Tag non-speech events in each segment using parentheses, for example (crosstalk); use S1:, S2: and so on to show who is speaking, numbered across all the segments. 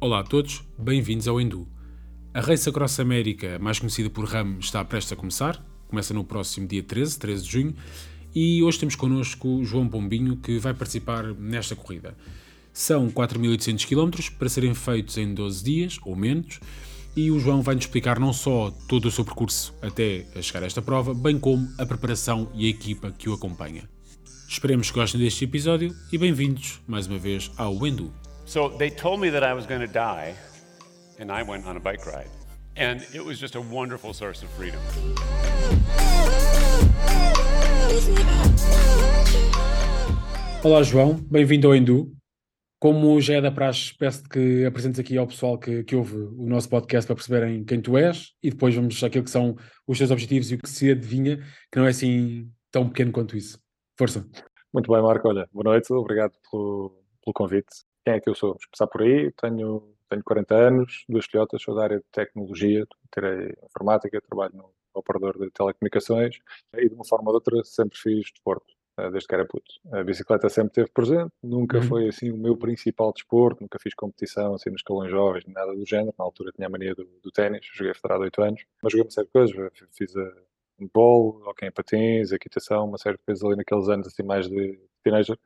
S1: Olá a todos, bem-vindos ao Endu. A Race Across América, mais conhecida por RAM, está prestes a começar. Começa no próximo dia 13, 13 de junho. E hoje temos connosco João Pombinho, que vai participar nesta corrida. São 4.800 km para serem feitos em 12 dias, ou menos, e o João vai-nos explicar não só todo o seu percurso até a chegar a esta prova, bem como a preparação e a equipa que o acompanha. Esperemos que gostem deste episódio e bem-vindos mais uma vez ao Endu.
S2: So they told me that I was going to die, and I went on a bike ride. And it was just a wonderful source of freedom.
S1: Olá João, bem-vindo ao Endu. Como já é da praxe, peço que apresentes aqui ao pessoal que, que ouve o nosso podcast para perceberem quem tu és e depois vamos àquilo que são os teus objetivos e o que se adivinha, que não é assim tão pequeno quanto isso. Força.
S3: Muito bem, Marco. Olha, boa noite, obrigado pelo, pelo convite. Quem é que eu sou? Vamos começar por aí. Tenho, tenho 40 anos, duas filhotas, sou da área de tecnologia, tirei informática, trabalho no operador de telecomunicações e de uma forma ou de outra sempre fiz desporto, eh, desde que era puto. A bicicleta sempre esteve presente, nunca
S1: Uhum.
S3: foi assim o meu principal desporto, nunca fiz competição assim nos escalões jovens, nada do género. Na altura tinha a mania do, do ténis, joguei federado há 8 anos, mas joguei uma série de coisas, fiz a handball, hockey em patins, equitação, uma série de coisas ali naqueles anos assim mais de teenager.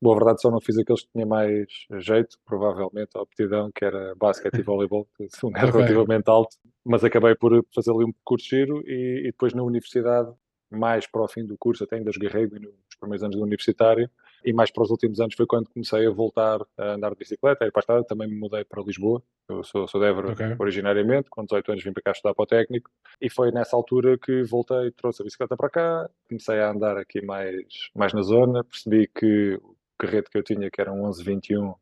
S3: Boa verdade, só não fiz aqueles que tinha mais jeito, provavelmente, a aptidão, que era basquete e (laughs) voleibol, que
S1: Ok.
S3: relativamente alto, mas acabei por fazer ali um percurso giro e, e depois na universidade, mais para o fim do curso, até ainda joguei rugby nos primeiros anos do universitário, e mais para os últimos anos foi quando comecei a voltar a andar de bicicleta, e para a estrada também me mudei para Lisboa, eu sou, sou de Évora
S1: Ok.
S3: originariamente, com 18 anos vim para cá estudar para o técnico, e foi nessa altura que voltei, trouxe a bicicleta para cá, comecei a andar aqui mais, mais na zona, percebi que carrete que eu tinha, que era um 1121,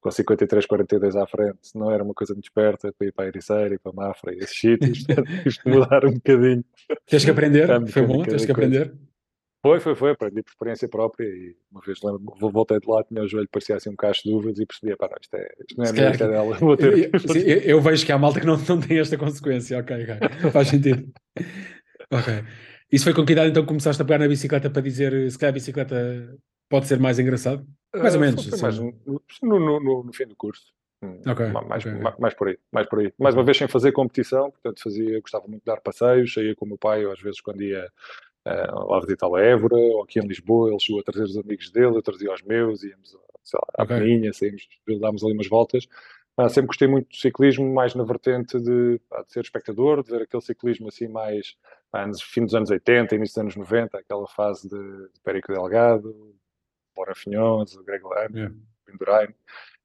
S3: com 53, 42 à frente, não era uma coisa muito esperta para ir para a Ericeira e para a Mafra e esses sítios, (laughs) que mudar um bocadinho.
S1: Tens que aprender,
S3: Tá,
S1: foi bom, tens que
S3: da coisa.
S1: aprender.
S3: Foi, foi, foi, aprendi por experiência própria e uma vez lembro, voltei de lá, tinha o joelho, parecia assim um cacho de uvas e percebi, pá, isto, é, isto não é a minha, isto é dela, vou ter
S1: Eu, sim, eu- vejo que há malta que não, não tem esta consequência, ok, ok, faz sentido. Ok. Isso foi com que idade então começaste a pegar na bicicleta para dizer se calhar a bicicleta pode ser mais engraçado? Mais ou
S3: Ah,
S1: menos,
S3: foi mais
S1: assim.
S3: no, no, no- no fim do curso. Hum,
S1: Ok,
S3: ma- mais,
S1: ok, ok.
S3: ma- mais por aí, mais por aí. Mais uma vez sem fazer competição, portanto fazia, gostava muito de dar passeios, saía com o meu pai, às vezes quando ia ah, lá visitar a Évora, ou aqui em Lisboa, ele chegou a trazer os amigos dele, eu trazia os meus, íamos sei lá, à
S1: Ok.
S3: Peninha, saímos, dámos ali umas voltas. Ah, sempre gostei muito do ciclismo, mais na vertente de, de ser espectador, de ver aquele ciclismo assim mais nos fim dos anos 80, início dos anos 90, aquela fase de, de Perico Delgado, Bora Finhões, o Greg Lame,
S1: Yeah.
S3: Pendurain.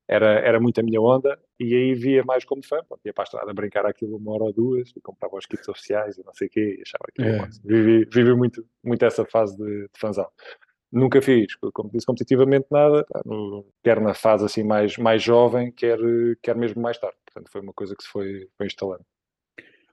S3: Era, era muito a minha onda e aí via mais como fã. Pronto, ia para a estrada brincar aquilo uma hora ou duas e comprava os kits oficiais e não sei o quê e achava aquilo
S1: É.
S3: o máximo. Vivi, vivi muito, muito essa fase de, de fãzão. Nunca fiz, como disse, competitivamente nada, no- quer na fase assim mais, mais jovem, quer, quer mesmo mais tarde. Portanto, foi uma coisa que se foi, foi instalando.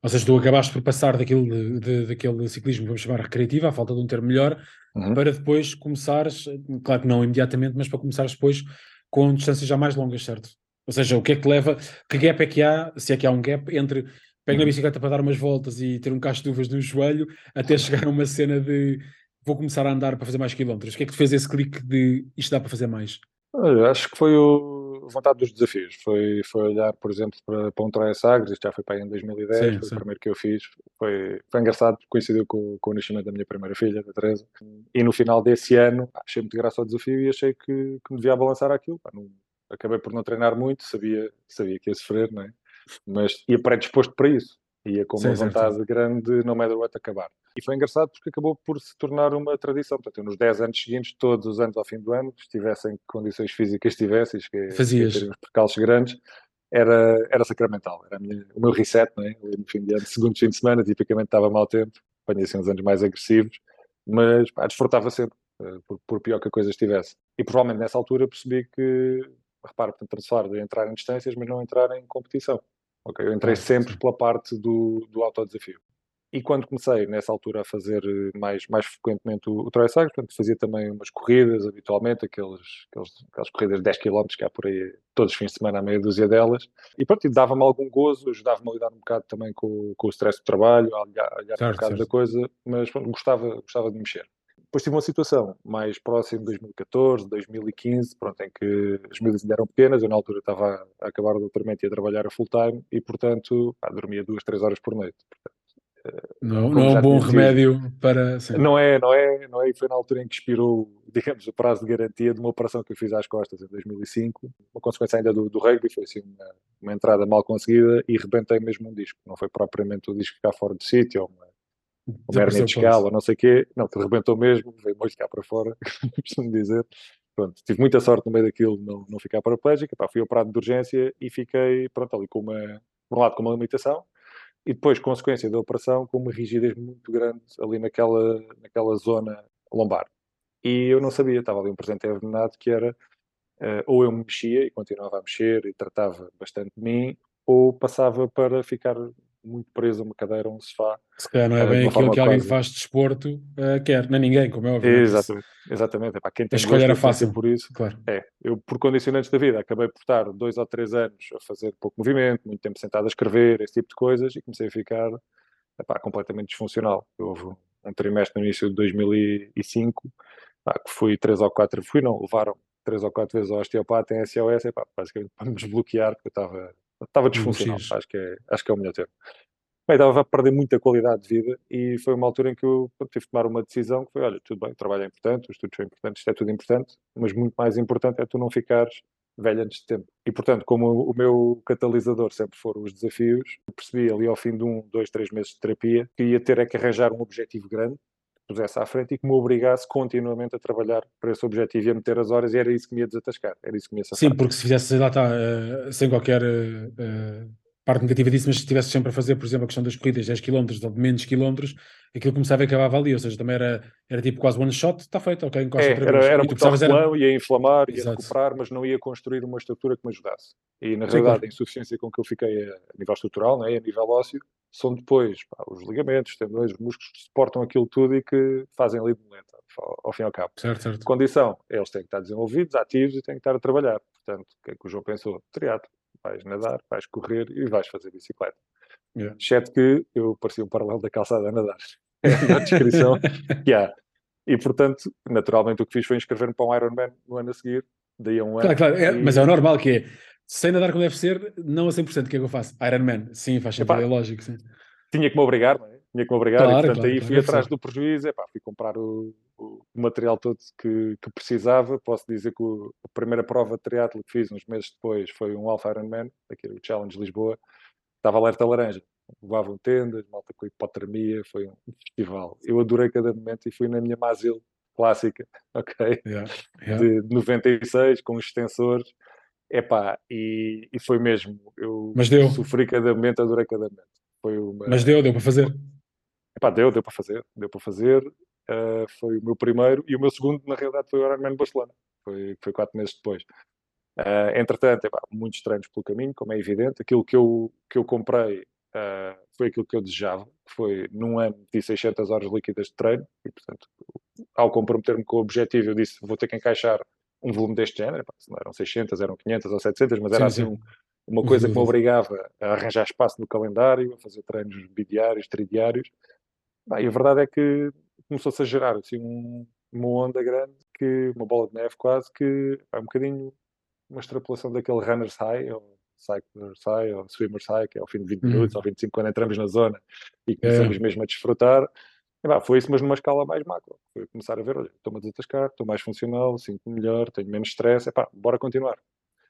S1: Ou seja, tu acabaste por passar daquilo de, daquele ciclismo, vamos chamar recreativo, à falta de um termo melhor,
S3: Uhum.
S1: para depois começares, claro que não imediatamente, mas para começares depois com distâncias já mais longas, certo? Ou seja, o que é que leva, que gap é que há, se é que há um gap, entre pego na
S3: Uhum.
S1: bicicleta para dar umas voltas e ter um cacho de uvas no joelho, até (laughs) chegar a uma cena de vou começar a andar para fazer mais quilómetros. O que é que te fez esse clique de isto dá para fazer mais?
S3: Olha, Acho que foi o, vontade dos desafios. Foi, foi olhar, por exemplo, para, para um Troia Sagres, isto já foi para aí em 2010,
S1: Sim,
S3: foi
S1: sim.
S3: o primeiro que eu fiz. Foi, foi engraçado, porque coincidiu com, com o nascimento da minha primeira filha, da Teresa. E no final desse ano, achei muito graça ao desafio e achei que, que me devia balançar aquilo. Pá, não- acabei por não treinar muito, sabia, sabia que ia sofrer, não é? mas ia predisposto para isso. Ia com
S1: Sim,
S3: uma
S1: certo.
S3: vontade grande de no matter what acabar. E foi engraçado porque acabou por se tornar uma tradição. Portanto, nos 10 anos seguintes, todos os anos ao fim do ano, se estivessem condições físicas tivesse, que é
S1: Fazias.
S3: uns percalços grandes, era, era sacramental. Era minha- o meu reset, não é? No fim de ano, segundo fim de semana, tipicamente estava mau tempo, apanhei assim uns anos mais agressivos, mas pá, desfrutava sempre, eh, por, por pior que a coisa estivesse. E provavelmente nessa altura percebi que, repara, portanto, estamos a falar de entrar em distâncias, mas não entrar em competição. Ok, Eu entrei
S1: Claro,
S3: sempre pela parte do, do autodesafio. E quando comecei, nessa altura, a fazer eh, mais, mais frequentemente o, o Trail Cycling, portanto, fazia também umas corridas, habitualmente, aqueles, aqueles, aquelas corridas de 10 km que há por aí todos os fins de semana, a meia dúzia delas. E pronto, dava-me algum gozo, ajudava-me a lidar um bocado também com, com o stress do trabalho, a olhar, a um
S1: Certo,
S3: bocado
S1: certo.
S3: da coisa, mas pronto, gostava, gostava de me mexer. Depois tive uma situação mais próxima de 2014, 2015, pronto, em que as miúdas ainda eram pequenas, eu na altura estava a acabar o doutoramento e a trabalhar a full time e, portanto, pá, dormia duas, três horas por noite. Portanto,
S1: não, não é um bom remédio para.
S3: Sim. Não é, não é, não é. E foi na altura em que expirou, digamos, o prazo de garantia de uma operação que eu fiz às costas em 2005, uma consequência ainda do, do rugby, foi assim uma, uma, entrada mal conseguida e rebentei mesmo um disco. Não foi propriamente o disco ficar fora de sítio, ou uma, uma hernia de escala, ou não sei o quê. Não, que rebentou mesmo, veio molho cá para fora, (laughs) costumo dizer. Pronto, tive muita sorte no meio daquilo não, não ficar paraplégico, pá, fui operado de urgência e fiquei, pronto, ali com uma, por um lado com uma limitação, e depois, consequência da operação, com uma rigidez muito grande ali naquela, naquela zona lombar. E eu não sabia, estava ali um presente envenenado que era uh, ou eu me mexia e continuava a mexer e tratava bastante de mim, ou passava para ficar muito preso a uma cadeira ou um sofá.
S1: Se calhar não é bem aquilo que alguém que faz desporto uh, quer, nem ninguém, como é óbvio.
S3: É exatamente, exatamente. Epá, quem tem a
S1: escolha era fácil.
S3: Por isso,
S1: claro.
S3: é, eu por condicionantes da vida acabei por estar dois ou três anos a fazer pouco movimento, muito tempo sentado a escrever, esse tipo de coisas, e comecei a ficar epá, completamente disfuncional. Houve um trimestre no início de 2005, epá, que fui três ou quatro, fui não, levaram três ou quatro vezes ao osteopata em SOS, epá, basicamente para me desbloquear, porque eu estava estava disfuncional, acho que, é, acho que é o melhor termo. Bem, estava a perder muita qualidade de vida e foi uma altura em que eu tive de tomar uma decisão que foi, olha, tudo bem, o trabalho é importante, os estudos são importantes, isto é tudo importante, mas muito mais importante é tu não ficares velho antes de tempo. E, portanto, como o meu catalisador sempre foram os desafios, percebi ali ao fim de um, dois, três meses de terapia que ia ter é que arranjar um objetivo grande, pusesse à frente e que me obrigasse continuamente a trabalhar para esse objetivo e a meter as horas e era isso que me ia desatascar, era isso que me ia safar.
S1: Sim, porque se fizesse lá está, uh, sem qualquer... Uh, parte negativa disso, mas se estivesse sempre a fazer, por exemplo, a questão das corridas 10 km ou de menos quilómetros, aquilo começava e acabava ali, ou seja, também era, era tipo quase one shot, está feito, ok,
S3: encosta é, outra era. Era muito era... ia inflamar, ia Exato. recuperar, mas não ia construir uma estrutura que me ajudasse. E na Sim, realidade, claro. a insuficiência com que eu fiquei a, nível estrutural, né, a nível ósseo, são depois pá, os ligamentos, os tendões, os músculos que suportam aquilo tudo e que fazem ali de lenta, ao, ao fim e ao cabo.
S1: Certo, certo.
S3: Condição, eles têm que estar desenvolvidos, ativos e têm que estar a trabalhar. Portanto, o que é que o João pensou? Triatlo vais nadar, vais correr e vais fazer bicicleta. Yeah. Exceto que eu parecia um paralelo da calçada a nadar. (laughs) É a descrição que há. E, portanto, naturalmente o que fiz foi inscrever-me para um Ironman no ano a seguir, daí a um
S1: claro,
S3: ano.
S1: Claro, é, e... mas é o normal que é, sem nadar como deve ser, não a 100%, o que é que eu faço? Ironman, sim, faz sempre, é lógico, sim.
S3: Tinha que me obrigar, não é? Tinha que me obrigar, claro, e portanto claro, aí fui atrás do prejuízo, epá, fui comprar o, o, material todo que, que, precisava. Posso dizer que o, a primeira prova de triatlo que fiz uns meses depois foi um Alpha Ironman, aqui o Challenge Lisboa, estava alerta laranja. Levavam tendas, malta com hipotermia, foi um festival. Eu adorei cada momento e fui na minha Mazil clássica, (laughs) ok? Yeah, yeah. De 96, com os extensores. Epá, e, e foi mesmo. Eu
S1: Mas deu.
S3: sofri cada momento, adorei cada momento. Foi uma...
S1: Mas deu, deu para fazer.
S3: Epá, deu, deu para fazer, deu para fazer. Uh, foi o meu primeiro e o meu segundo, na realidade, foi o Ironman Barcelona. Foi, foi quatro meses depois. Uh, entretanto, epá, muitos treinos pelo caminho, como é evidente. Aquilo que eu, que eu comprei uh, foi aquilo que eu desejava, que foi num ano de 600 horas líquidas de treino. E, portanto, ao comprometer-me com o objetivo, eu disse: vou ter que encaixar um volume deste género. Se não eram 600, eram 500 ou 700, mas era sim, assim sim. Um, uma coisa que me obrigava a arranjar espaço no calendário, a fazer treinos bidiários, tridiários. e a verdade é que começou-se a gerar assim um, uma onda grande, que uma bola de neve quase, que é um bocadinho uma extrapolação daquele runner's high, ou cycler's high, ou swimmer's high, que é ao fim de 20 uhum. minutos ou 25 quando entramos na zona e começamos é. mesmo a desfrutar. E, bah, foi isso, mas numa escala mais macro. Foi começar a ver, olha, estou-me a desatascar, estou mais funcional, sinto-me melhor, tenho menos stress, epá, bora continuar.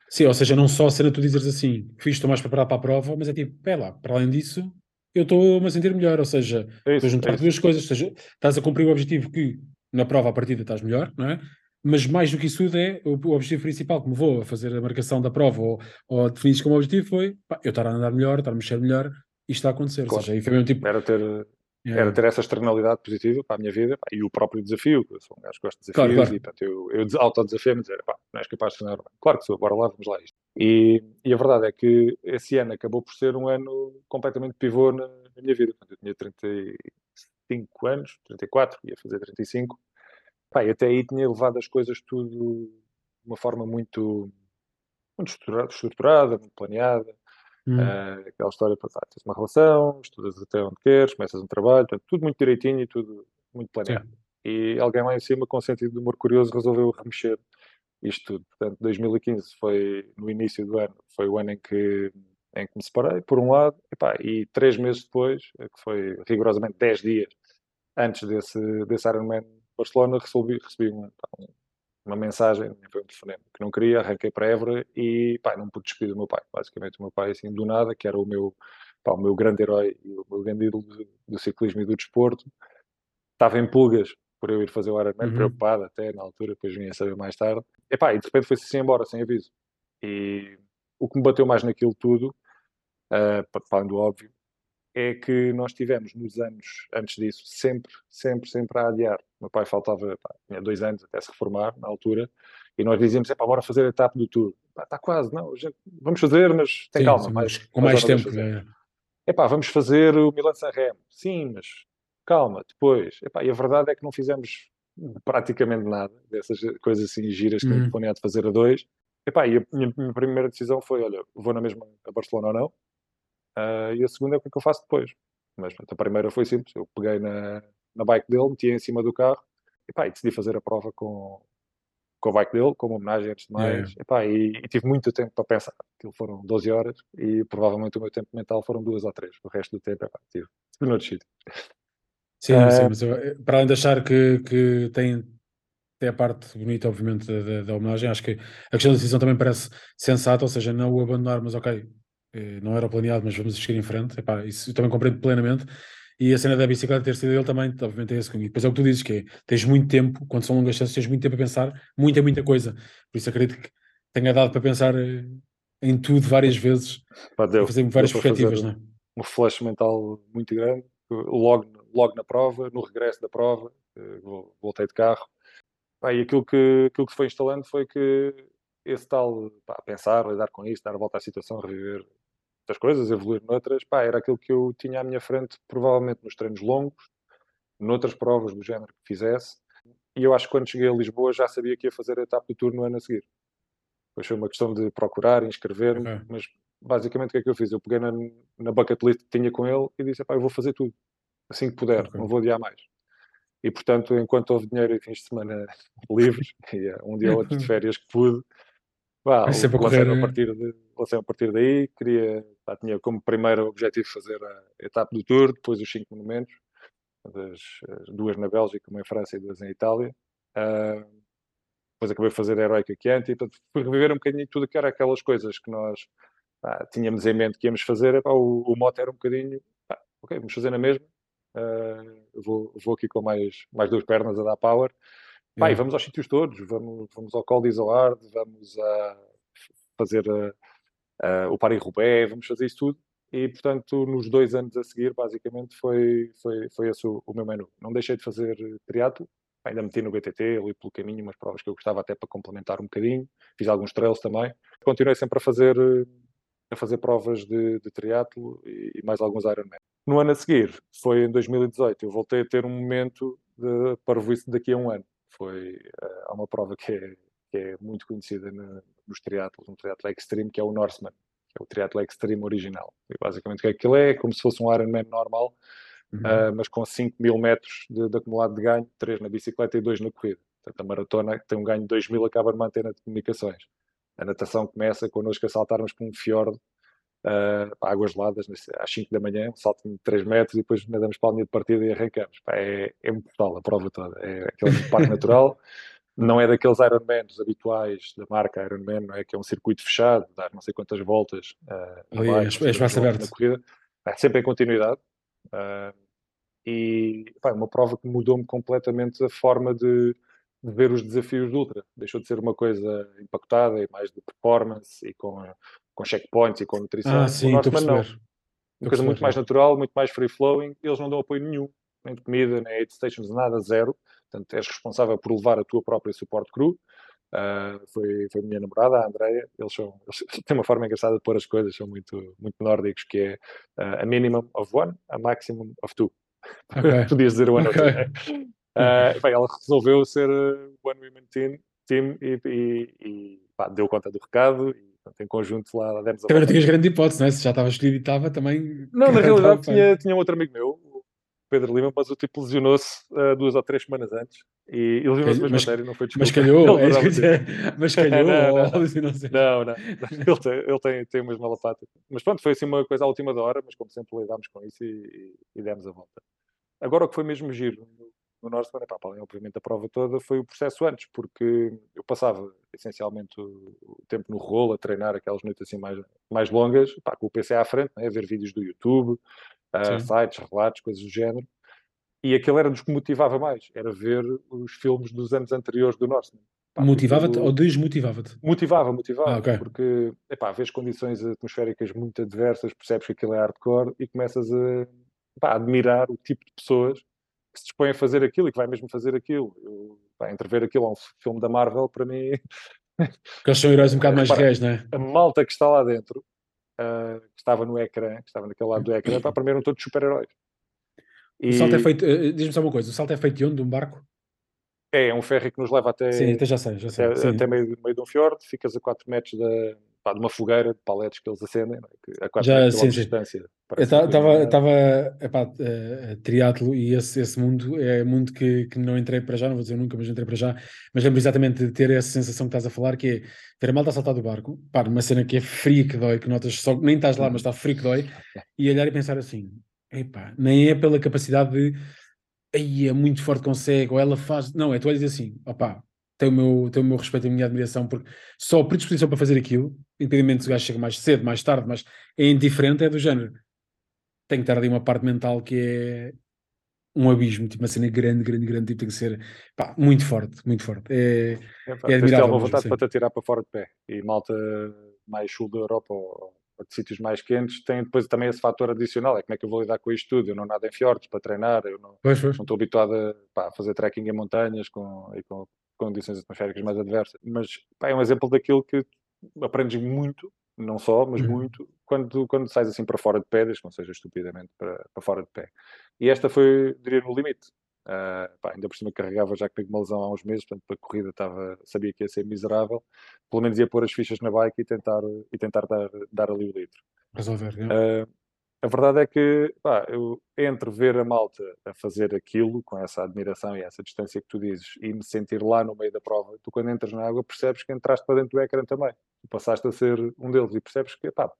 S1: Sim, ou seja, não só a cena tu dizeres assim, fiz, estou mais preparado para a prova, mas é tipo, pé lá, para além disso, eu estou-me a sentir melhor, ou seja, é estou a juntar é duas coisas, ou seja, estás a cumprir o objetivo que na prova à partida estás melhor, não é? Mas mais do que isso tudo é o, o objetivo principal que me vou a fazer a marcação da prova ou, ou definir como objetivo foi pá, eu estar a andar melhor, estar a mexer melhor, isto está a acontecer. Claro. Ou seja, aí foi mesmo tipo.
S3: Era ter, yeah. era ter essa externalidade positiva para a minha vida pá, e o próprio desafio. Eu sou um gajo que gosta de desafios claro, claro. e portanto, eu, eu autodesafio-me dizer, pá, não és capaz de treinar bem. Claro que sou, bora lá, vamos lá isto. E, e, a verdade é que esse ano acabou por ser um ano completamente pivô na, na minha vida. Eu tinha 35 anos, 34, ia fazer 35. Pá, e até aí tinha levado as coisas tudo de uma forma muito, muito estruturada, muito planeada. Hum. Uh, aquela história, para tens uma relação, estudas até onde queres, começas um trabalho, tudo muito direitinho e tudo muito planeado. Sim. E alguém lá em cima, com sentido de humor curioso, resolveu remexer isto tudo. Portanto, 2015 foi, no início do ano, foi o ano em que, em que me separei, por um lado, epá, e três meses depois, que foi rigorosamente 10 dias antes desse, desse Ironman Barcelona, recebi, recebi um, uma mensagem, foi um telefonema, que não queria, arranquei para Évora e pá, não pude despedir do meu pai. Basicamente, o meu pai, assim, do nada, que era o meu, pá, o meu grande herói e o meu grande ídolo do, do ciclismo e do desporto, estava em pulgas por eu ir fazer o Ironman, uhum. preocupado até na altura, depois vinha a saber mais tarde. E pá, e de repente foi-se assim embora, sem aviso. E o que me bateu mais naquilo tudo, uh, falando do óbvio, é que nós tivemos nos anos antes disso sempre, sempre, sempre a adiar. Meu pai faltava, pá, tinha dois anos até se reformar na altura, e nós dizíamos, é pá, bora fazer a etapa do Tour. Está quase, não, gente, vamos fazer, mas tem sim, calma. Mais,
S1: com mais, tempo. É.
S3: é pá, vamos fazer o Milan-San Remo. Sim, mas calma, depois. Epá, e a verdade é que não fizemos praticamente nada dessas coisas assim giras que uhum. planeado fazer a dois. Epá, e a minha, minha, primeira decisão foi, olha, vou na mesma a Barcelona ou não? Uh, e a segunda é o que é que eu faço depois. Mas a primeira foi simples, eu peguei na, na bike dele, meti em cima do carro epá, e decidi fazer a prova com, com a bike dele, como homenagem antes de mais. Yeah. Epá, e, e, tive muito tempo para pensar. Aquilo foram 12 horas e provavelmente o meu tempo mental foram duas ou três. O resto do tempo, epá, tive, tive noutro sítio.
S1: Sim, uh, sim, mas eu, eh, para além de achar que, que tem, tem a parte bonita, obviamente, da, da, homenagem, acho que a questão da decisão também parece sensata, ou seja, não o abandonar, mas ok, eh, não era planeado, mas vamos seguir em frente. Epá, isso eu também compreendo plenamente. E a cena da bicicleta ter sido ele também, obviamente, é esse comigo. Depois é o que tu dizes, que é, tens muito tempo, quando são longas distâncias, tens muito tempo a pensar, muita, muita coisa. Por isso acredito que tenha dado para pensar eh, em tudo várias vezes, Pá, deu, fazer várias perspectivas, não é?
S3: Um flash mental muito grande, logo logo na prova, no regresso da prova, eh, voltei de carro. Pá, e aquilo que, aquilo que se foi instalando foi que esse tal, pá, pensar, lidar com isso, dar a volta à situação, reviver outras coisas, evoluir noutras, pá, era aquilo que eu tinha à minha frente, provavelmente nos treinos longos, noutras provas do género que fizesse. E eu acho que quando cheguei a Lisboa já sabia que ia fazer a etapa do Tour no ano a seguir. Depois foi uma questão de procurar, inscrever-me, okay. mas basicamente o que é que eu fiz? Eu peguei na, na bucket list que tinha com ele e disse, pá, eu vou fazer tudo assim que puder, okay. não vou adiar mais. E portanto, enquanto houve dinheiro e fins de semana (laughs) livres, (laughs) e é um dia ou outro de (laughs) férias que pude, vá, lancei, a partir de, lancei a partir daí, queria, pá, tinha como primeiro objetivo fazer a etapa do Tour, depois os cinco monumentos, das, duas na Bélgica, uma em França e duas em Itália. Uh, depois acabei de fazer a Heroica Chianti, e portanto fui reviver um bocadinho tudo que era aquelas coisas que nós pá, tínhamos em mente que íamos fazer, pá, o, o mote era um bocadinho, pá, ok, vamos fazer na mesma, Uh, vou, vou aqui com mais, mais duas pernas a dar power. Pá, e vamos aos sítios todos, vamos, vamos ao Col d'Izoard, vamos a fazer a, a, o Paris-Roubaix, vamos fazer isso tudo. E, portanto, nos dois anos a seguir, basicamente, foi, foi, foi esse o, o meu menu. Não deixei de fazer triatlo, ainda meti no BTT, ali pelo caminho, umas provas que eu gostava até para complementar um bocadinho. Fiz alguns trails também. Continuei sempre a fazer, a fazer provas de, de triatlo e, e mais alguns Ironman. No ano a seguir, foi em 2018, eu voltei a ter um momento de parvoíce daqui a um ano. Foi uh, uma prova que é, que é muito conhecida no, nos triatlos, um triatlo extreme, que é o Norseman, que é o triatlo extreme original. E basicamente o que é que aquilo é? É como se fosse um Ironman normal, uhum. uh, mas com 5 mil metros de, de, acumulado de ganho, 3 na bicicleta e 2 na corrida. Portanto, a maratona que tem um ganho de 2 mil acaba numa antena de comunicações. A natação começa connosco a saltarmos por um fiordo uh, águas geladas às 5 da manhã, um salto de 3 metros e depois nadamos para a linha de partida e arrancamos. Pá, é, é brutal a prova toda. É aquele parque natural, (laughs) não é daqueles Ironmans habituais da marca Ironman, não é que é um circuito fechado, dar não sei quantas voltas uh, abaixo,
S1: é, espaço aberto.
S3: na corrida. É sempre em continuidade. Uh, e pá, é uma prova que mudou-me completamente a forma de, de, ver os desafios do Ultra. Deixou de ser uma coisa empacotada e mais de performance e com com checkpoints e com nutrição.
S1: Ah, sim, o Norseman não.
S3: Uma coisa muito mais natural, muito mais free flowing. Eles não dão apoio nenhum, nem de comida, nem aid stations, nada, zero. Portanto, és responsável por levar a tua própria suporte crew. Uh, foi, foi a minha namorada, a Andrea. Eles, são, eles (laughs) têm uma forma engraçada de pôr as coisas, são muito, muito nórdicos, que é uh, a minimum of one, a maximum of two. (laughs) Okay. Podias dizer one okay. of two. Uh, bem, ela resolveu ser one women team, team e, e, e pá, deu conta do recado e Portanto, em conjunto lá demos a
S1: Também não tinhas grande hipótese, não é? Se já estava escolhido e estava também.
S3: Não, na (laughs) realidade tinha, tinha um outro amigo meu, Pedro Lima, mas o tipo lesionou-se uh, duas ou três semanas antes. E, e lesionou-se mesmo mas, a sério, não foi
S1: desculpa. Mas calhou, (laughs) é dizer, mas (laughs) calhou,
S3: não, não, (laughs) não, não, ele, tem, ele tem, tem umas malapatas. Mas pronto, foi assim uma coisa à última da hora, mas como sempre lidámos com isso e, e, e demos a volta. Agora o que foi mesmo giro no Norseman, pá, além obviamente da prova toda, foi o processo antes, porque eu passava essencialmente o, tempo no rolo a treinar aquelas noites assim mais, mais longas, pá, com o PC à frente, né, a ver vídeos do YouTube, uh, sites, relatos, coisas do género. E aquilo era-nos que motivava mais, era ver os filmes dos anos anteriores do Norseman.
S1: Motivava-te ou desmotivava-te?
S3: Motivava, motivava, ah, okay. porque epá, vês condições atmosféricas muito adversas, percebes que aquilo é hardcore e começas a, pá, a admirar o tipo de pessoas que se dispõe a fazer aquilo e que vai mesmo fazer aquilo. Eu, pá, entrever aquilo a um filme da Marvel, para mim. (laughs)
S1: Porque eles são heróis um bocado mais reais, não é?
S3: A malta que está lá dentro, uh, que estava no ecrã, que estava naquele lado do ecrã, para mim eram todos super-heróis.
S1: E... O salto é feito, uh, diz-me só uma coisa, o salto é feito de onde? De um barco?
S3: É, é um ferry que nos leva até.
S1: Sim, até já sei, já sei.
S3: Até, até meio, meio de um fiord, ficas a 4 metros da, pá, de uma fogueira de paletes que eles acendem, é? a 4 Já, sim, de distância.
S1: Estava a triatlo e esse, esse mundo é mundo que, que não entrei para já, não vou dizer nunca, mas entrei para já, mas lembro exatamente de ter essa sensação que estás a falar, que é ver a malta a saltar do barco, pá, numa cena que é fria que dói, que notas só, nem estás lá, mas está frio que dói, (laughs) e olhar e pensar assim, epá, nem é pela capacidade de aí é muito forte, consegue, ou ela faz, não, é tu olhas assim, opá, tem o, meu, tem o meu respeito e a minha admiração, porque só a predisposição para fazer aquilo, independentemente se o gajo chega mais cedo, mais tarde, mas é indiferente, é do género. Tem que estar ali uma parte mental que é um abismo, tipo uma cena grande, grande, grande, tipo, tem que ser pá, muito forte, muito forte. É, é, pá, é admirável.
S3: uma vontade para te atirar para fora de pé. E malta mais sul da Europa ou, ou, de sítios mais quentes tem depois também esse fator adicional, é como é que eu vou lidar com isto tudo? Eu não nado em fiordes para treinar, eu não, pois, pois. não estou habituado a, pá, fazer trekking em montanhas com, e com condições atmosféricas mais adversas. Mas pá, é um exemplo daquilo que aprendes muito, não só, mas uhum. muito, quando, quando sais assim para fora de pé, desde que não seja estupidamente para, para fora de pé. E esta foi, diria, no limite. Uh, pá, ainda por cima carregava já que tenho uma lesão há uns meses, portanto a corrida estava, sabia que ia ser miserável, pelo menos ia pôr as fichas na bike e tentar, e tentar dar, dar ali o litro.
S1: Resolver,
S3: uh, a verdade é que, pá, eu, entre ver a malta a fazer aquilo, com essa admiração e essa distância que tu dizes, e me sentir lá no meio da prova, tu quando entras na água percebes que entraste para dentro do ecrã também. Tu passaste a ser um deles e percebes que, pá,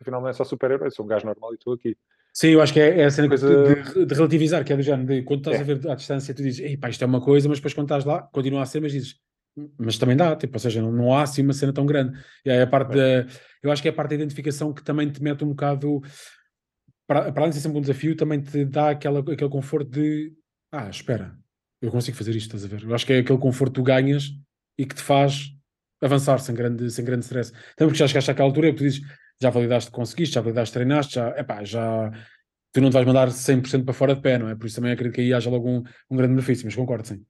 S3: afinal não é só super-herói, sou um gajo normal e estou aqui.
S1: Sim, eu acho que é, é a cena coisa... de, de, relativizar, que é do género, de quando estás é. a ver à distância, tu dizes, ei pá, isto é uma coisa, mas depois quando estás lá, continua a ser, mas dizes, mas também dá, tipo, ou seja, não, não há assim uma cena tão grande. E aí a parte é. da, eu acho que é a parte da identificação que também te mete um bocado para, além de ser sempre um desafio, também te dá aquela, aquele conforto de ah, espera, eu consigo fazer isto, estás a ver? Eu acho que é aquele conforto que tu ganhas e que te faz avançar sem grande, sem grande stress. Também porque já chegaste àquela altura e tu dizes, já validaste conseguiste, já validaste treinaste, já, epá, já tu não te vais mandar 100% para fora de pé, não é? Por isso também acredito que aí haja logo um, um grande benefício, mas concordo, sim.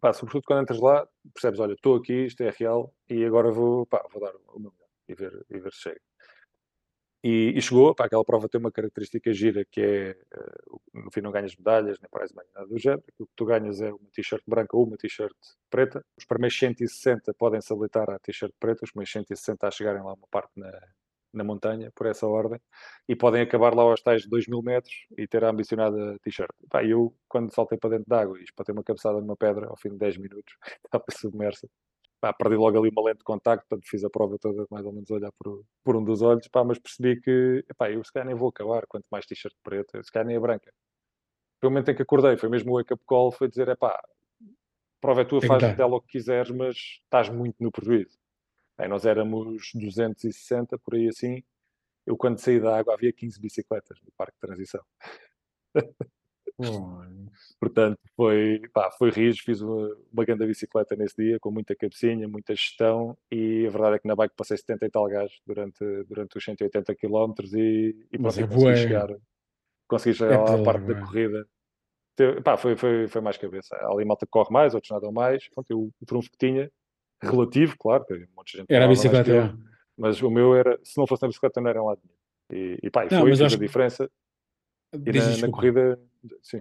S3: Pá, sobretudo quando entras lá, percebes, olha, estou aqui, isto é real e agora vou, pá, vou dar o meu melhor e ver, e ver se chega. E, e chegou, para aquela prova tem uma característica gira que é, uh, no fim não ganhas medalhas, nem parece bem nada do género, o que tu ganhas é uma t-shirt branca ou uma t-shirt preta. Os primeiros 160 podem se habilitar à t-shirt preta, os primeiros 160 a chegarem lá uma parte na, na montanha, por essa ordem, e podem acabar lá aos tais 2 mil metros e ter a ambicionada t-shirt. Eu, quando saltei para dentro d'água e ter uma cabeçada numa pedra, ao fim de 10 minutos, (laughs) estava submersa, pá, perdi logo ali uma lente de contacto, portanto fiz a prova toda mais ou menos olhar por, por um dos olhos, pá, mas percebi que, pá, eu se calhar nem vou acabar, quanto mais t-shirt preto, se calhar nem a branca. Foi o momento em que acordei, foi mesmo o wake-up call, foi dizer, é pá, prova é tua, faz dela o que quiseres, mas estás muito no prejuízo. Aí nós éramos 260, por aí assim, eu quando saí da água havia 15 bicicletas no parque de transição. (laughs) Portanto, foi, pá, foi rijo, fiz uma, uma grande bicicleta nesse dia, com muita cabecinha, muita gestão, e a verdade é que na bike passei 70 e tal gás durante, durante os 180 km e, e pronto, é consegui chegar, consegui chegar é à parte da corrida. Pá, foi, foi, foi mais cabeça. Ali malta corre mais, outros nadam mais. Pronto, eu, o trunfo que tinha, relativo, claro, que um monte de gente
S1: era a bicicleta, eu,
S3: é. mas o meu era, se não fosse na bicicleta, não era um lado nenhum. E, e pá, não, foi a diferença. E na, na, corrida, sim.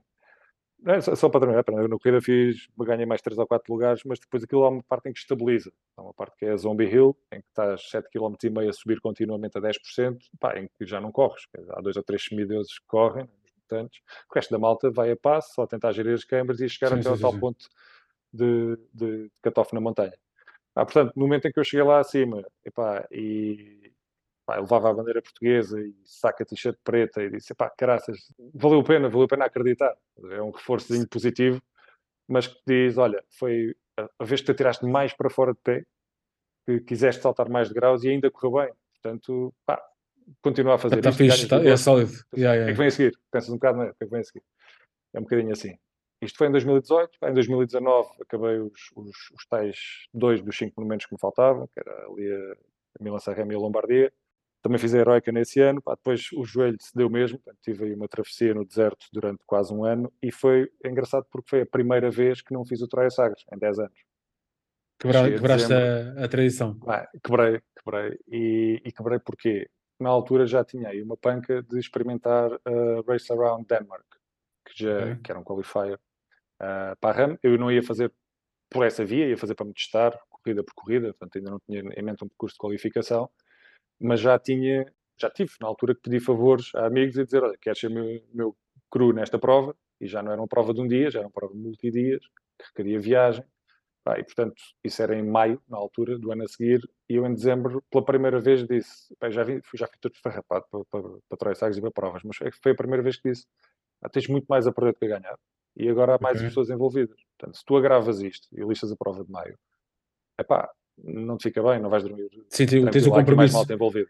S3: É, só, só, para terminar, eu na corrida fiz, ganhei mais 3 ou 4 lugares, mas depois aquilo há uma parte em que estabiliza. Há uma parte que é a Zombie Hill, em que estás 7 km e meio a subir continuamente a 10%, pá, em que já não corres. Há dois ou três semideuses que correm, importantes. O resto da malta vai a passo, só a tentar gerir as câmaras e chegar sim, até sim, ao sim, tal ponto de, de, de na montanha. Ah, portanto, no momento em que eu cheguei lá acima epá, e pá, levava a bandeira portuguesa e saca a t-shirt preta e disse, pá, caraças, valeu a pena, valeu a pena acreditar. É um reforço positivo, mas que diz, olha, foi a vez que te tiraste mais para fora de pé, que quiseste saltar mais de graus e ainda correu bem. Portanto, pá, continua a fazer
S1: está
S3: isto.
S1: Fixe, está, é sólido.
S3: Yeah, yeah. Que é que vem a seguir? Pensas um bocado, não é? É que vem a seguir? É um bocadinho assim. Isto foi em 2018, em 2019 acabei os, os, os tais dois dos cinco monumentos que me faltavam, que era ali a, Milan Sanremo e a Lombardia. Também fiz a Heroica nesse ano, pá, depois o joelho se deu mesmo, portanto, tive aí uma travessia no deserto durante quase um ano e foi engraçado porque foi a primeira vez que não fiz o Troia Sagres, em 10 anos.
S1: Quebra, quebraste a, a, tradição.
S3: Ah, quebrei, quebrei. E, e, quebrei porque na altura já tinha aí uma panca de experimentar a Race Around Denmark, que, já, okay. que era um qualifier uh, para a RAM. Eu não ia fazer por essa via, ia fazer para me testar, corrida por corrida, portanto ainda não tinha em mente um percurso de qualificação, mas já tinha, já tive na altura que pedi favores a amigos e dizer, olha, queres ser meu, meu cru nesta prova? E já não era uma prova de um dia, já era uma prova de multidias, que requeria viagem, e portanto, isso era em maio, na altura do ano a seguir, e eu em dezembro, pela primeira vez, disse: já, vi, já fui todo esfarrapado para, para, para Troia Sagres e para provas, mas foi a primeira vez que disse: ah, tens muito mais a perder do que a ganhar e agora há mais okay. pessoas envolvidas. Portanto, se tu agravas isto e listas a prova de maio, é pá, não te fica bem, não vais dormir.
S1: Sim, tens o compromisso. Mais envolvido.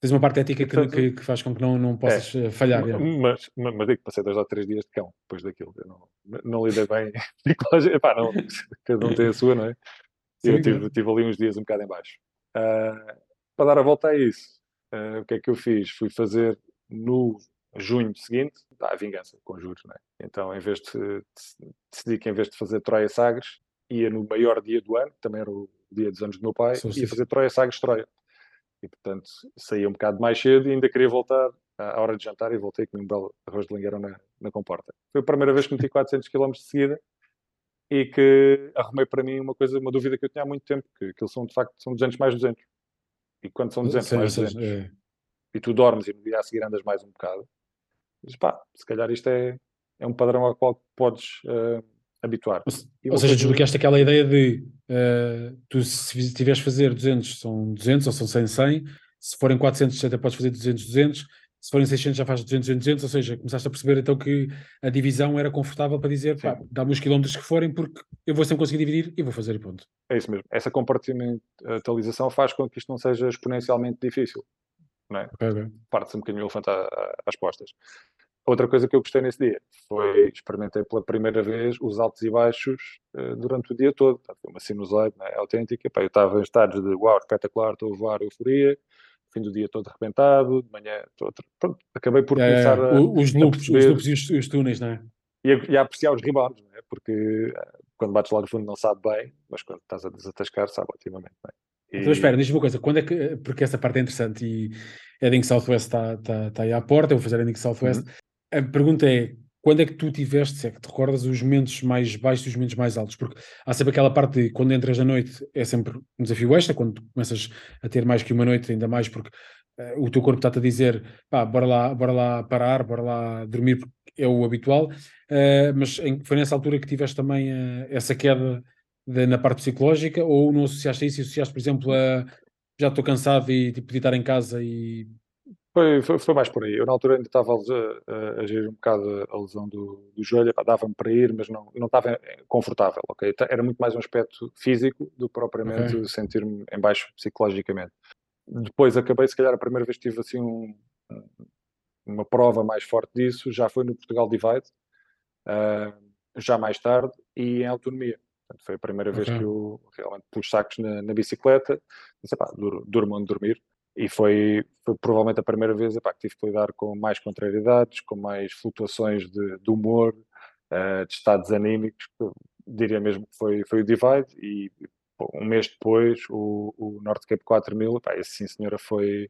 S1: Tens uma parte ética que, que, que, faz com que não, não possas é, eh, falhar.
S3: Mas, mas, mas digo que passei dois ou três dias de cão depois daquilo. Eu não, não lidei bem. (laughs) Epá, não, cada um tem a sua, não é? Eu tive, tive, ali uns dias um bocado em baixo. Uh, para dar a volta a isso, uh, o que é que eu fiz? Fui fazer no junho seguinte, dá a vingança não é? Então, em vez de, de, decidi que em vez de fazer Troia Sagres, ia no maior dia do ano, também era o dia dos anos do meu pai, Sim, ia fazer Troia Sagres Troia. E, portanto, saía um bocado mais cedo e ainda queria voltar à hora de jantar e voltei com um belo arroz de lingueirão na, na comporta. Foi a primeira vez que meti (laughs) 400 km de seguida e que arrumei para mim uma coisa, uma dúvida que eu tinha há muito tempo, que aquilo são de facto são 200 mais 200. E quando são 200 sim, mais 200 é. e tu dormes e no dia a seguir andas mais um bocado, dizes pá, se calhar isto é, é um padrão ao qual podes uh, habituar.
S1: Ou, ou seja, desbloqueaste aquela ideia de uh, tu se tiveres fazer 200 são 200 ou são 100, 100, se forem 400 até podes fazer 200, 200, se forem 600 já faz 200, 200, 200, ou seja, começaste a perceber então que a divisão era confortável para dizer, pá, dá-me os quilómetros que forem porque eu vou sempre conseguir dividir e vou fazer e ponto.
S3: É isso mesmo. Essa compartimentalização faz com que isto não seja exponencialmente difícil. Não é? Okay, okay. Parte-se um bocadinho o elefante às postas. Outra coisa que eu gostei nesse dia foi experimentei pela primeira vez os altos e baixos uh, durante o dia todo. Foi uma sinusoide né, autêntica. Pá, eu estava em estados de uau, espetacular, estou a voar, euforia. Fim do dia todo arrebentado, de manhã, todo, pronto, acabei por é, começar a.
S1: Os loops, os loops e os, os túneis, não é?
S3: E a, e a apreciar os rebounds, não é? Porque uh, quando bates lá no fundo não sabe bem, mas quando estás a desatascar sabe otimamente bem.
S1: E... Então espera, diz-me uma coisa, quando é que, porque essa parte é interessante e Edding Southwest está tá, tá aí à porta, eu vou fazer Edding Southwest. Uhum a pergunta é quando é que tu tiveste, se é que te recordas, os momentos mais baixos e os momentos mais altos? Porque há sempre aquela parte de quando entras na noite é sempre um desafio extra, quando começas a ter mais que uma noite, ainda mais porque uh, o teu corpo está-te a dizer pá, bora lá, bora lá parar, bora lá dormir, porque é o habitual. Uh, mas em, foi nessa altura que tiveste também uh, essa queda de, na parte psicológica ou não associaste a isso e associaste, por exemplo, a já estou cansado e tipo, de estar em casa e
S3: foi, foi, foi, mais por aí. Eu na altura ainda estava a, a, gerir um bocado a lesão do, do joelho, dava-me para ir, mas não, não estava confortável, ok? Era muito mais um aspecto físico do que propriamente okay. sentir-me em baixo psicologicamente. Depois acabei, se calhar a primeira vez que tive assim um, uma prova mais forte disso, já foi no Portugal Divide, uh, já mais tarde, e em autonomia. Portanto, foi a primeira okay. vez que eu realmente pus sacos na, na bicicleta, disse, pá, durmo onde dormir, e foi, foi, provavelmente a primeira vez epá, que tive que lidar com mais contrariedades, com mais flutuações de, de humor, uh, de estados anímicos, diria mesmo que foi, foi o Divide, e um mês depois o, o Norte Cape 4000, epá, esse sim senhora foi,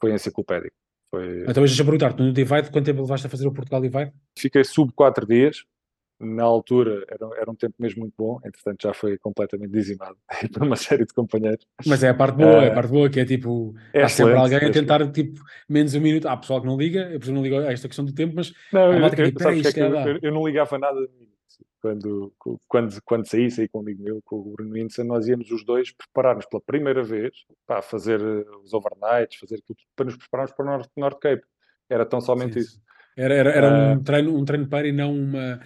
S3: foi enciclopédico. Foi...
S1: Então, deixa-me perguntar, no Divide, quanto tempo levaste a fazer o Portugal Divide?
S3: Fiquei sub 4 dias, na altura era, era um tempo mesmo muito bom, entretanto já foi completamente dizimado (laughs) por uma série de companheiros.
S1: Mas é a parte boa, uh, é a parte boa, que é tipo, é há sempre alguém a tentar tipo, menos um minuto. Há pessoal que não liga, eu não ligo a esta questão do tempo, mas
S3: não, eu, que, eu, é que eu, não ligava nada quando, quando, quando saí, saí com um amigo meu, com o Bruno Winson, nós íamos os dois preparar-nos pela primeira vez para fazer eh, os overnights, fazer aquilo para nos prepararmos para o North, North Cape. Era tão somente sim, isso.
S1: Era, era, era uh, um, treino, um treino para e não uma,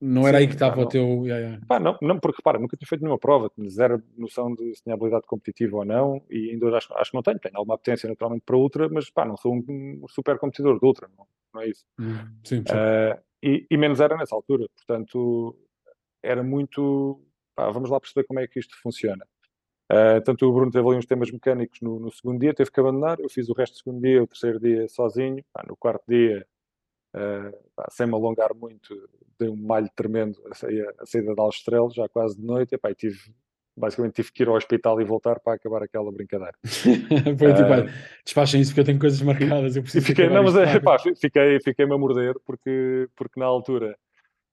S1: não era Sim, aí que estava o teu. Yeah, yeah.
S3: Pá, não, não, porque repara, nunca tinha feito nenhuma prova, tinha zero noção de se tinha habilidade competitiva ou não, e ainda acho, acho que não tenho. Tenho alguma apetência naturalmente para ultra, mas pá, não sou um, super competidor de ultra, não, não é isso.
S1: Hum, sim, sim.
S3: Uh, e, e, menos era nessa altura, portanto, era muito. Pá, vamos lá perceber como é que isto funciona. Uh, tanto o Bruno teve ali uns temas mecânicos no, no, segundo dia, teve que abandonar. Eu fiz o resto do segundo dia, o terceiro dia sozinho. Pá, no quarto dia, sem me alongar muito, dei um malho tremendo a, saída, de Alstrel, já quase de noite, e, pá, e tive, basicamente tive que ir ao hospital e voltar para acabar aquela brincadeira. (laughs)
S1: Foi tipo, uh, despachem isso porque eu tenho coisas marcadas, eu preciso
S3: fiquei, não, mas é, pá, fiquei, fiquei-me a morder porque, porque na altura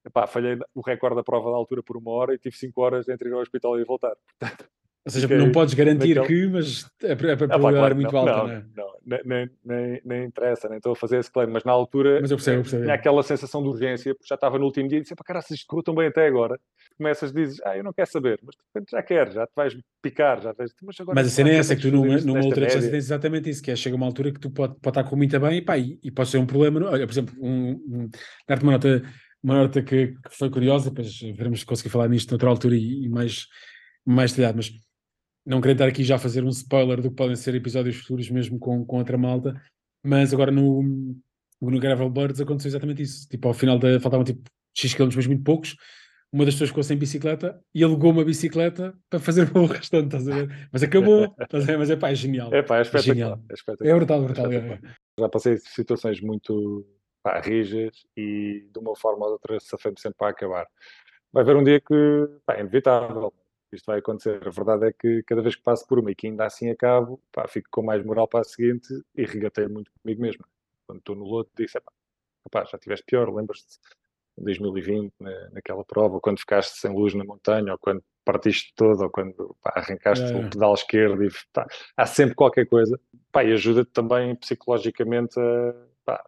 S3: epá, falhei o recorde da prova da altura por uma hora e tive 5 horas entre ir ao hospital e voltar. (laughs) Portanto,
S1: ou seja, não podes garantir naquele... que, mas a, a probabilidade ah, é muito
S3: não,
S1: alta,
S3: não,
S1: é?
S3: não, não nem, nem, nem, interessa, nem estou a fazer esse claim, mas na altura
S1: mas eu percebo, eu percebo.
S3: tinha aquela sensação de urgência, porque já estava no último dia e disse, para cara, se isto correu tão bem até agora, começas, dizes, ah, eu não quero saber, mas de repente já queres, já te vais picar, já vais,
S1: mas agora... Mas a cena é essa, que tu numa, numa outra distância tens exatamente isso, que é, chega uma altura que tu pode, pode estar com muito bem e pá, e, e pode ser um problema, olha, por exemplo, um, um, dar-te uma nota, uma nota que, que, foi curiosa, depois veremos se conseguir falar nisto noutra altura e, e mais, mais detalhado, mas não querendo estar aqui já a fazer um spoiler do que podem ser episódios futuros mesmo com, com outra malta, mas agora no, no Gravel Birds aconteceu exatamente isso. Tipo, ao final da, faltavam tipo X km, mas muito poucos. Uma das pessoas ficou sem bicicleta e alugou uma bicicleta para fazer (laughs) o restante, estás a ver? Mas acabou, estás a ver? Mas é pá, é genial.
S3: É pá, é espetacular. É, espetacular.
S1: é brutal, brutal. É, é. (laughs)
S3: Já passei situações muito pá, rijas e de uma forma ou de outra safei-me sempre para acabar. Vai haver um dia que pá, é inevitável isto vai acontecer. A verdade é que cada vez que passo por uma e que ainda assim acabo, pá, fico com mais moral para a seguinte e regatei muito comigo mesmo. Quando estou no lote, disse: pá, já tiveste pior, lembras-te em 2020, na, naquela prova, ou quando ficaste sem luz na montanha, ou quando partiste todo, ou quando pá, arrancaste é. o pedal esquerdo, e, há sempre qualquer coisa. Pá, e ajuda-te também psicologicamente a, pá,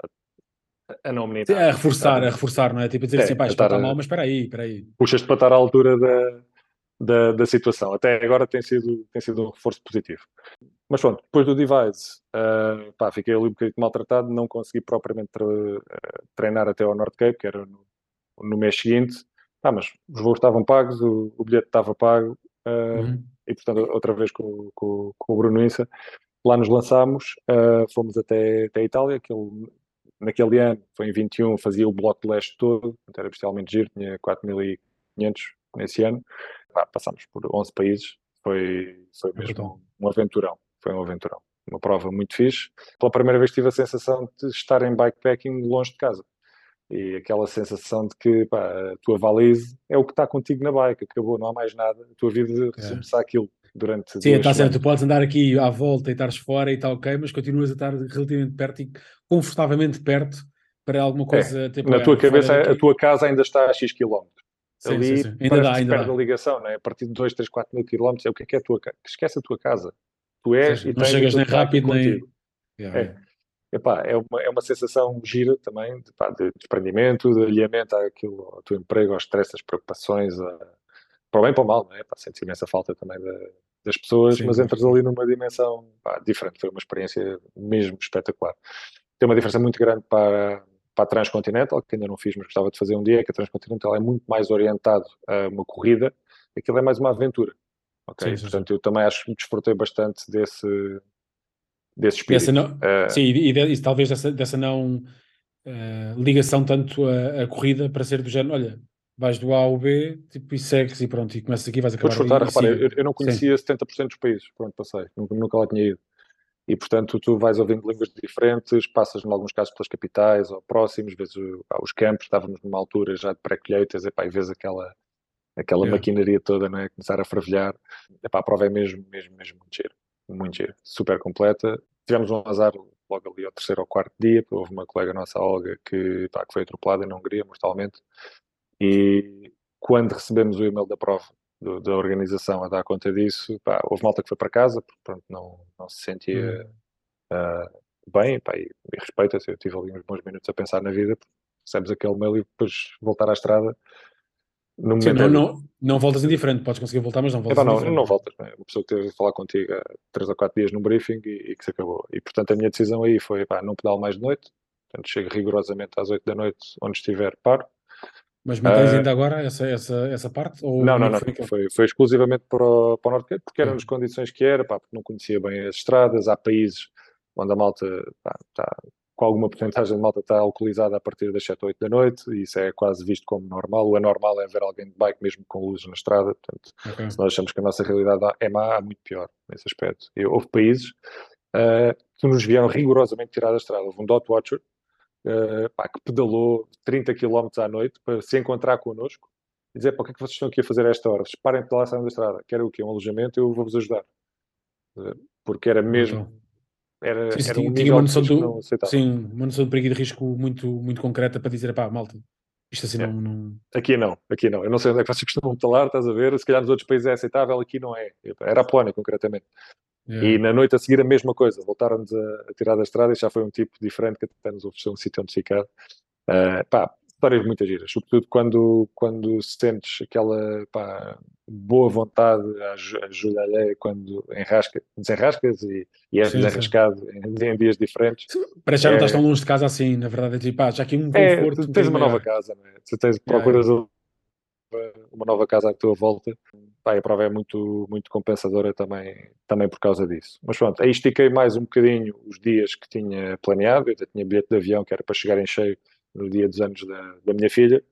S3: a não me
S1: A reforçar, a reforçar, não é? Tipo a dizer é, assim, pá, isto está mal, mas espera aí, espera aí.
S3: Puxas-te para estar à altura da, da, da situação. Até agora tem sido, tem sido um reforço positivo. Mas pronto, depois do device, uh, pá, fiquei ali um bocadinho maltratado, não consegui propriamente uh, treinar até ao North Cape, que era no, no mês seguinte. Ah, mas os voos estavam pagos, o, o bilhete estava pago, uh, uhum. e portanto, outra vez com, com, com o Bruno Insa, lá nos lançámos, fomos até, até a Itália, que ele, naquele ano, foi em 21, fazia o Bloco de Leste todo, era bestialmente giro, tinha 4.500 nesse ano pá, passámos por 11 países, foi, foi mesmo um, aventurão, foi um aventurão. Uma prova muito fixe. Pela primeira vez tive a sensação de estar em bikepacking longe de casa. E aquela sensação de que pá, a tua valise é o que está contigo na bike, acabou, não há mais nada, a tua vida é. resume-se é. àquilo durante
S1: Sim, está certo, tu podes andar aqui à volta e estares fora e está ok, mas continuas a estar relativamente perto e confortavelmente perto para alguma é, coisa.
S3: É. Na tua cabeça, a tua casa ainda está a X quilómetros. Sim, ali sim, sim. Ainda dá, ainda perde dá. a ligação, né? a partir de 2, 3, 4 mil quilómetros é o que é, que é a tua casa. Esquece a tua casa. Tu és
S1: e não chegas nem rápido nem.
S3: Yeah, é. Epá, é, uma, é uma sensação gira também de, pá, de desprendimento, de alinhamento àquilo, ao teu emprego, aos stress, às preocupações, a, para o bem e para o mal, não é? Pá, sentes imensa falta também da, das pessoas, Sim, mas entras ali numa dimensão pá, diferente. Foi uma experiência mesmo espetacular. Tem uma diferença muito grande para, para a Transcontinental, que ainda não fiz, mas gostava de fazer um dia, que a Transcontinental é muito mais orientado a uma corrida, aquilo é mais uma aventura. Ok? Sim, Portanto, sim. eu também acho que desfrutei bastante desse, desse espírito.
S1: Não, uh, sim, e, e, e, talvez dessa, dessa não uh, ligação tanto a, a, corrida para ser do género, olha, vais do A ao B tipo, e segues e pronto, e começas aqui, vais acabar
S3: Vou desfrutar, repara, eu, eu, não conhecia sim. 70% dos países, pronto, passei, nunca, nunca lá tinha ido e portanto tu vais ouvindo línguas diferentes, passas em alguns casos pelas capitais ou próximos, vezes os campos, estávamos numa altura já de pré-colheitas, e vês aquela, aquela yeah. maquinaria toda, não é? Começar a fervilhar, epá, a prova é mesmo, mesmo, mesmo muito giro, muito giro, super completa. Tivemos um azar logo ali ao terceiro ou quarto dia, houve uma colega nossa, Olga, que, pá, que foi atropelada na Hungria mortalmente, E quando recebemos o e-mail da prova do, da organização a dar conta disso, pá, houve malta que foi para casa, porque pronto, não, não se sentia uh, bem, pá, e, e respeita-se. Eu tive ali uns bons minutos a pensar na vida, recebes aquele mail e depois voltar à estrada.
S1: No Sim, não, não, não voltas indiferente, podes conseguir voltar, mas não voltas
S3: não, não voltas, não é? Uma pessoa que teve a falar contigo há 3 ou 4 dias num briefing e, e, que se acabou. E portanto a minha decisão aí foi, pá, não pedalo mais de noite, portanto chego rigorosamente às 8 da noite, onde estiver, paro.
S1: Mas mantens uh, ainda agora essa, essa, essa parte?
S3: Ou não, não, não, foi, foi, foi, exclusivamente para o, para o Norte, porque eram as condições que era, pá, porque não conhecia bem as estradas, há países onde a malta está com alguma porcentagem de malta está alcoolizada a partir das 7 ou 8 da noite, e isso é quase visto como normal. O anormal é ver alguém de bike mesmo com luzes na estrada, portanto, okay. se nós achamos que a nossa realidade é má, há muito pior nesse aspecto. E houve países uh, que nos vieram rigorosamente tirar da estrada. Houve um dot watcher uh, pá, que pedalou 30 km à noite para se encontrar connosco e dizer, para o que é que vocês estão aqui a fazer a esta hora? Parem de pedalar, saiam da estrada. Querem o quê? Um alojamento? Eu vou-vos ajudar. Porque era mesmo... Era, sim, era um tinha
S1: uma noção, do, sim, uma noção de perigo e de risco muito, muito concreta para dizer, pá, malta, isto assim é. não, não,
S3: Aqui não, aqui não. Eu não sei onde é que vocês costumam talar, estás a ver? Se calhar nos outros países é aceitável, aqui não é. Era a Polónia, concretamente. É. E na noite a seguir a mesma coisa. Voltaram-nos a, a, tirar da estrada e já foi um tipo diferente que até nos ofereceu um sítio onde ficar. Uh, pá, histórias muito giras, sobretudo quando, quando sentes aquela pá, boa vontade, ajuda alheia, quando enrasca, desenrascas e, e és sim, desenrascado sim. Em, em, dias diferentes.
S1: Parece que já não estás tão longe de casa assim, na verdade, é tipo, pá, já aqui um
S3: é, conforto. É, tens uma nova casa, não é? Tu tens, procuras uma nova casa à tua volta, pá, a prova é muito, muito compensadora também, também por causa disso. Mas pronto, aí estiquei mais um bocadinho os dias que tinha planeado, eu já tinha bilhete de avião que era para chegar em cheio no dia dos anos da, da minha filha,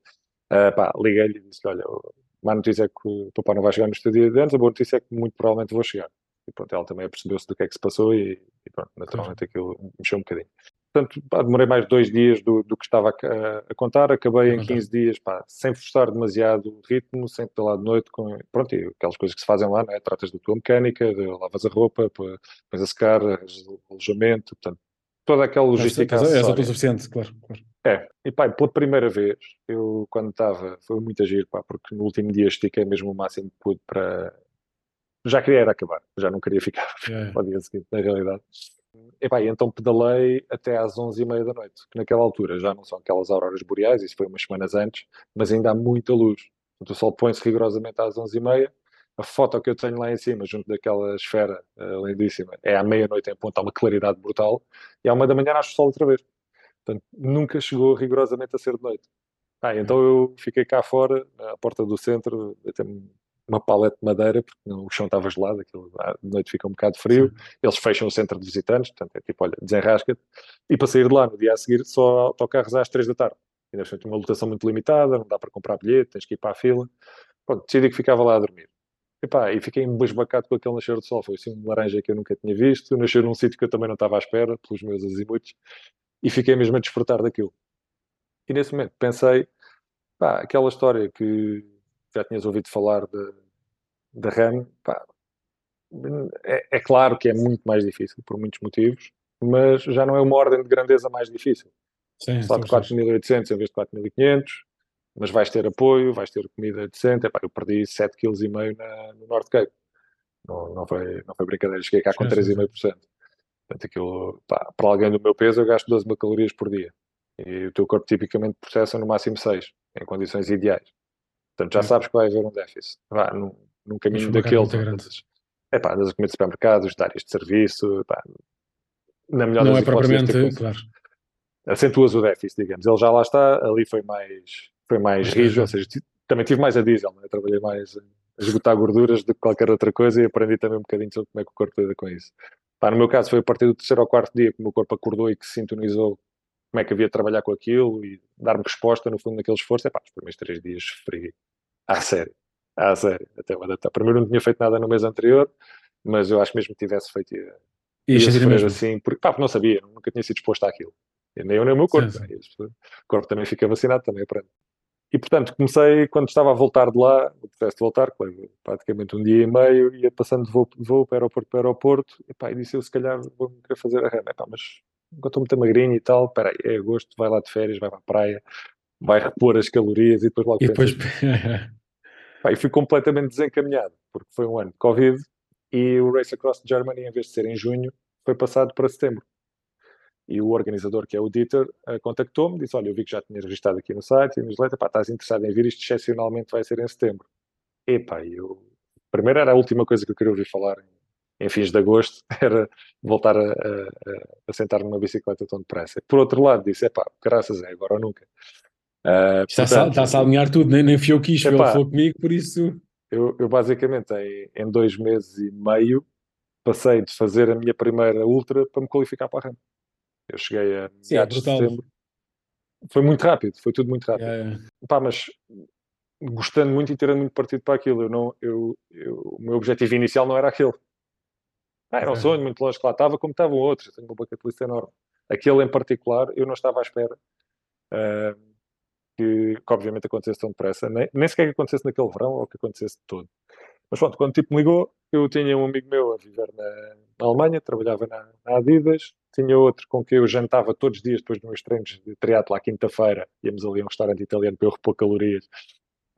S3: uh, liguei-lhe e disse: Olha, a má notícia é que o papai não vai chegar no dia de anos, a boa notícia é que muito provavelmente vou chegar. E pronto, ela também percebeu-se do que é que se passou e, e pronto, naturalmente aquilo mexeu um bocadinho. Portanto, pá, demorei mais dois dias do, do que estava a, a, contar, acabei em 15 dias, pá, sem forçar demasiado o ritmo, sem pedalar de noite, com, pronto, e aquelas coisas que se fazem lá, né? tratas da tua mecânica, de, lavas a roupa, pões a secar, alojamento, portanto, toda aquela logística.
S1: É, é autossuficiente, claro, claro.
S3: É, e pá, pela primeira vez, eu quando estava, foi muito agir, pá, porque no último dia estiquei mesmo o máximo que pude para. Já queria era acabar, já não queria ficar é. (laughs) para o dia seguinte, na realidade. Então pedalei até às 11h30 da noite, que naquela altura já não são aquelas auroras boreais, isso foi umas semanas antes, mas ainda há muita luz. Portanto, o sol põe-se rigorosamente às 11h30. A foto que eu tenho lá em cima, junto daquela esfera uh, lindíssima, é à meia-noite em ponto, há uma claridade brutal, e à uma da manhã nasce o sol outra vez. Portanto, nunca chegou rigorosamente a ser de noite. Ah, então eu fiquei cá fora, à porta do centro, até uma paleta de madeira, porque o chão estava gelado, aquilo, de noite fica um bocado frio, Sim. eles fecham o centro de visitantes, portanto é tipo, olha, desenrasca-te, e para sair de lá no dia a seguir só autocarros às três da tarde. Ainda tinha uma lotação muito limitada, não dá para comprar bilhete, tens que ir para a fila. Pronto, decidi que ficava lá a dormir. E, pá, e fiquei embasbacado com aquele nascer do sol, foi assim um laranja que eu nunca tinha visto, nasceu num sítio que eu também não estava à espera, pelos meus azimutos, e fiquei mesmo a desfrutar daquilo. E nesse momento pensei, pá, aquela história que já tinhas ouvido falar da RAM, pá, é, é, claro que é muito mais difícil, por muitos motivos, mas já não é uma ordem de grandeza mais difícil. Sim, Só de 4.800 em vez de 4.500, mas vais ter apoio, vais ter comida decente. Epá, eu perdi 7,5 kg no Norte Cape. Não, não, foi, não foi brincadeira, cheguei cá com 3,5%. Portanto, aquilo, pá, para alguém do meu peso, eu gasto 12 mil calorias por dia. E o teu corpo tipicamente processa no máximo 6, em condições ideais. Portanto, já sabes que vai haver um déficit. Vá, num, num caminho daquele. É pá, andas a comer de supermercados, de áreas de serviço, pá,
S1: na melhor Não é propriamente, tipo, claro.
S3: Acentuas o déficit, digamos. Ele já lá está, ali foi mais, foi mais rijo, ou seja, também tive mais a diesel, né? trabalhei mais a esgotar gorduras do que qualquer outra coisa e aprendi também um bocadinho sobre como é que o corpo lida com isso. Pá, no meu caso foi a partir do terceiro ou quarto dia que o meu corpo acordou e que se sintonizou como é que havia de trabalhar com aquilo e dar-me resposta, no fundo, naquele esforço. É pá, os primeiros três dias sofri. À sério. À sério. Até uma data. Primeiro não tinha feito nada no mês anterior, mas eu acho mesmo que tivesse feito. Ia
S1: sofrer mesmo.
S3: assim, porque, pá, não sabia, nunca tinha sido exposto àquilo. Nem eu nem o meu corpo. Sim, sim. O corpo também fica vacinado, também aprende. E, portanto, comecei, quando estava a voltar de lá, o processo de voltar, praticamente um dia e meio, ia passando de voo, de voo para aeroporto para aeroporto, e, pá, e disse eu, se calhar, vou querer fazer a rama. Mas enquanto estou muito magrinho e tal, espera aí, é agosto, vai lá de férias, vai para a praia, vai repor as calorias e depois logo
S1: E depois. (laughs)
S3: Pá, e fui completamente desencaminhado, porque foi um ano de Covid e o Race Across Germany, em vez de ser em junho, foi passado para setembro. E o organizador, que é o Dieter, uh, contactou-me, disse: Olha, eu vi que já tinhas registrado aqui no site e newsletter, pá, estás interessado em vir, isto excepcionalmente vai ser em setembro. Epá, eu. Primeiro era a última coisa que eu queria ouvir falar em, em fins de agosto, (laughs) era voltar a, a, a sentar numa bicicleta tão depressa. Por outro lado, disse: Epá, graças é agora ou nunca.
S1: Uh, Está-se a alinhar tudo, nem, nem fui eu que quis, ele falou comigo, por isso.
S3: Eu, eu basicamente, em, em, dois meses e meio, passei de fazer a minha primeira ultra para me qualificar para a RAM. Eu cheguei a
S1: Sim, é de setembro.
S3: Foi muito rápido, foi tudo muito rápido. É, é. Pá, mas gostando muito e tirando muito partido para aquilo. Eu não, eu, eu, o meu objetivo inicial não era aquele. Ah, era um sonho muito longe que lá estava, como estavam outros. Eu tenho uma bucket list enorme. Aquele em particular, eu não estava à espera. Uh, que, que obviamente acontecesse tão depressa, nem, nem sequer que acontecesse naquele verão ou que acontecesse de todo. Mas pronto, quando tipo me ligou, eu tinha um amigo meu a viver na, na Alemanha, trabalhava na, na, Adidas, tinha outro com quem eu jantava todos os dias depois dos meus treinos de triatlo à quinta-feira, íamos ali a um restaurante italiano para eu repor calorias,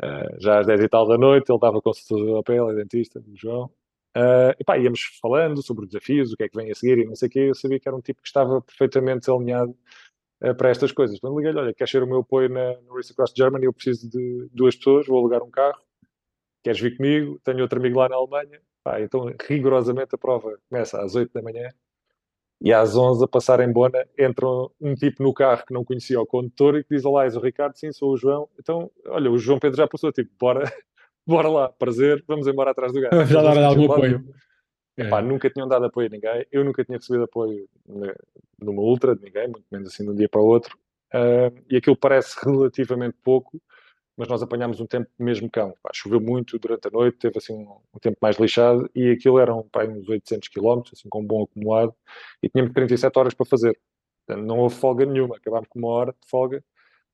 S3: uh, já às 10 e tal da noite, ele dava consulta da pele, dentista, do João, uh, e pá, íamos falando sobre os desafios, o que é que vem a seguir e não sei o quê, eu sabia que era um tipo que estava perfeitamente alinhado uh, para estas coisas. Então liguei-lhe, olha, queres ser o meu apoio na, no Race Across Germany? Eu preciso de duas pessoas, vou alugar um carro, queres vir comigo? Tenho outro amigo lá na Alemanha. Pá, então, rigorosamente, a prova começa às 8 da manhã e às 11 a passar em Bona entra um tipo no carro que não conhecia o condutor e que diz, olá, és o Ricardo? Sim, sou o João. Então, olha, o João Pedro já passou, tipo, bora, bora lá, prazer, vamos embora atrás do gajo. (laughs)
S1: Já dar algum apoio.
S3: Epá, é. Nunca tinham dado apoio a ninguém, eu nunca tinha recebido apoio numa ultra de ninguém, muito menos assim de um dia para o outro, uh, e aquilo parece relativamente pouco, mas nós apanhámos um tempo mesmo cão. Pá, choveu muito durante a noite, teve assim um, um tempo mais lixado, e aquilo eram pá, uns 800 km, assim com um bom acumulado, e tínhamos 37 horas para fazer. não houve folga nenhuma, acabámos com uma hora de folga,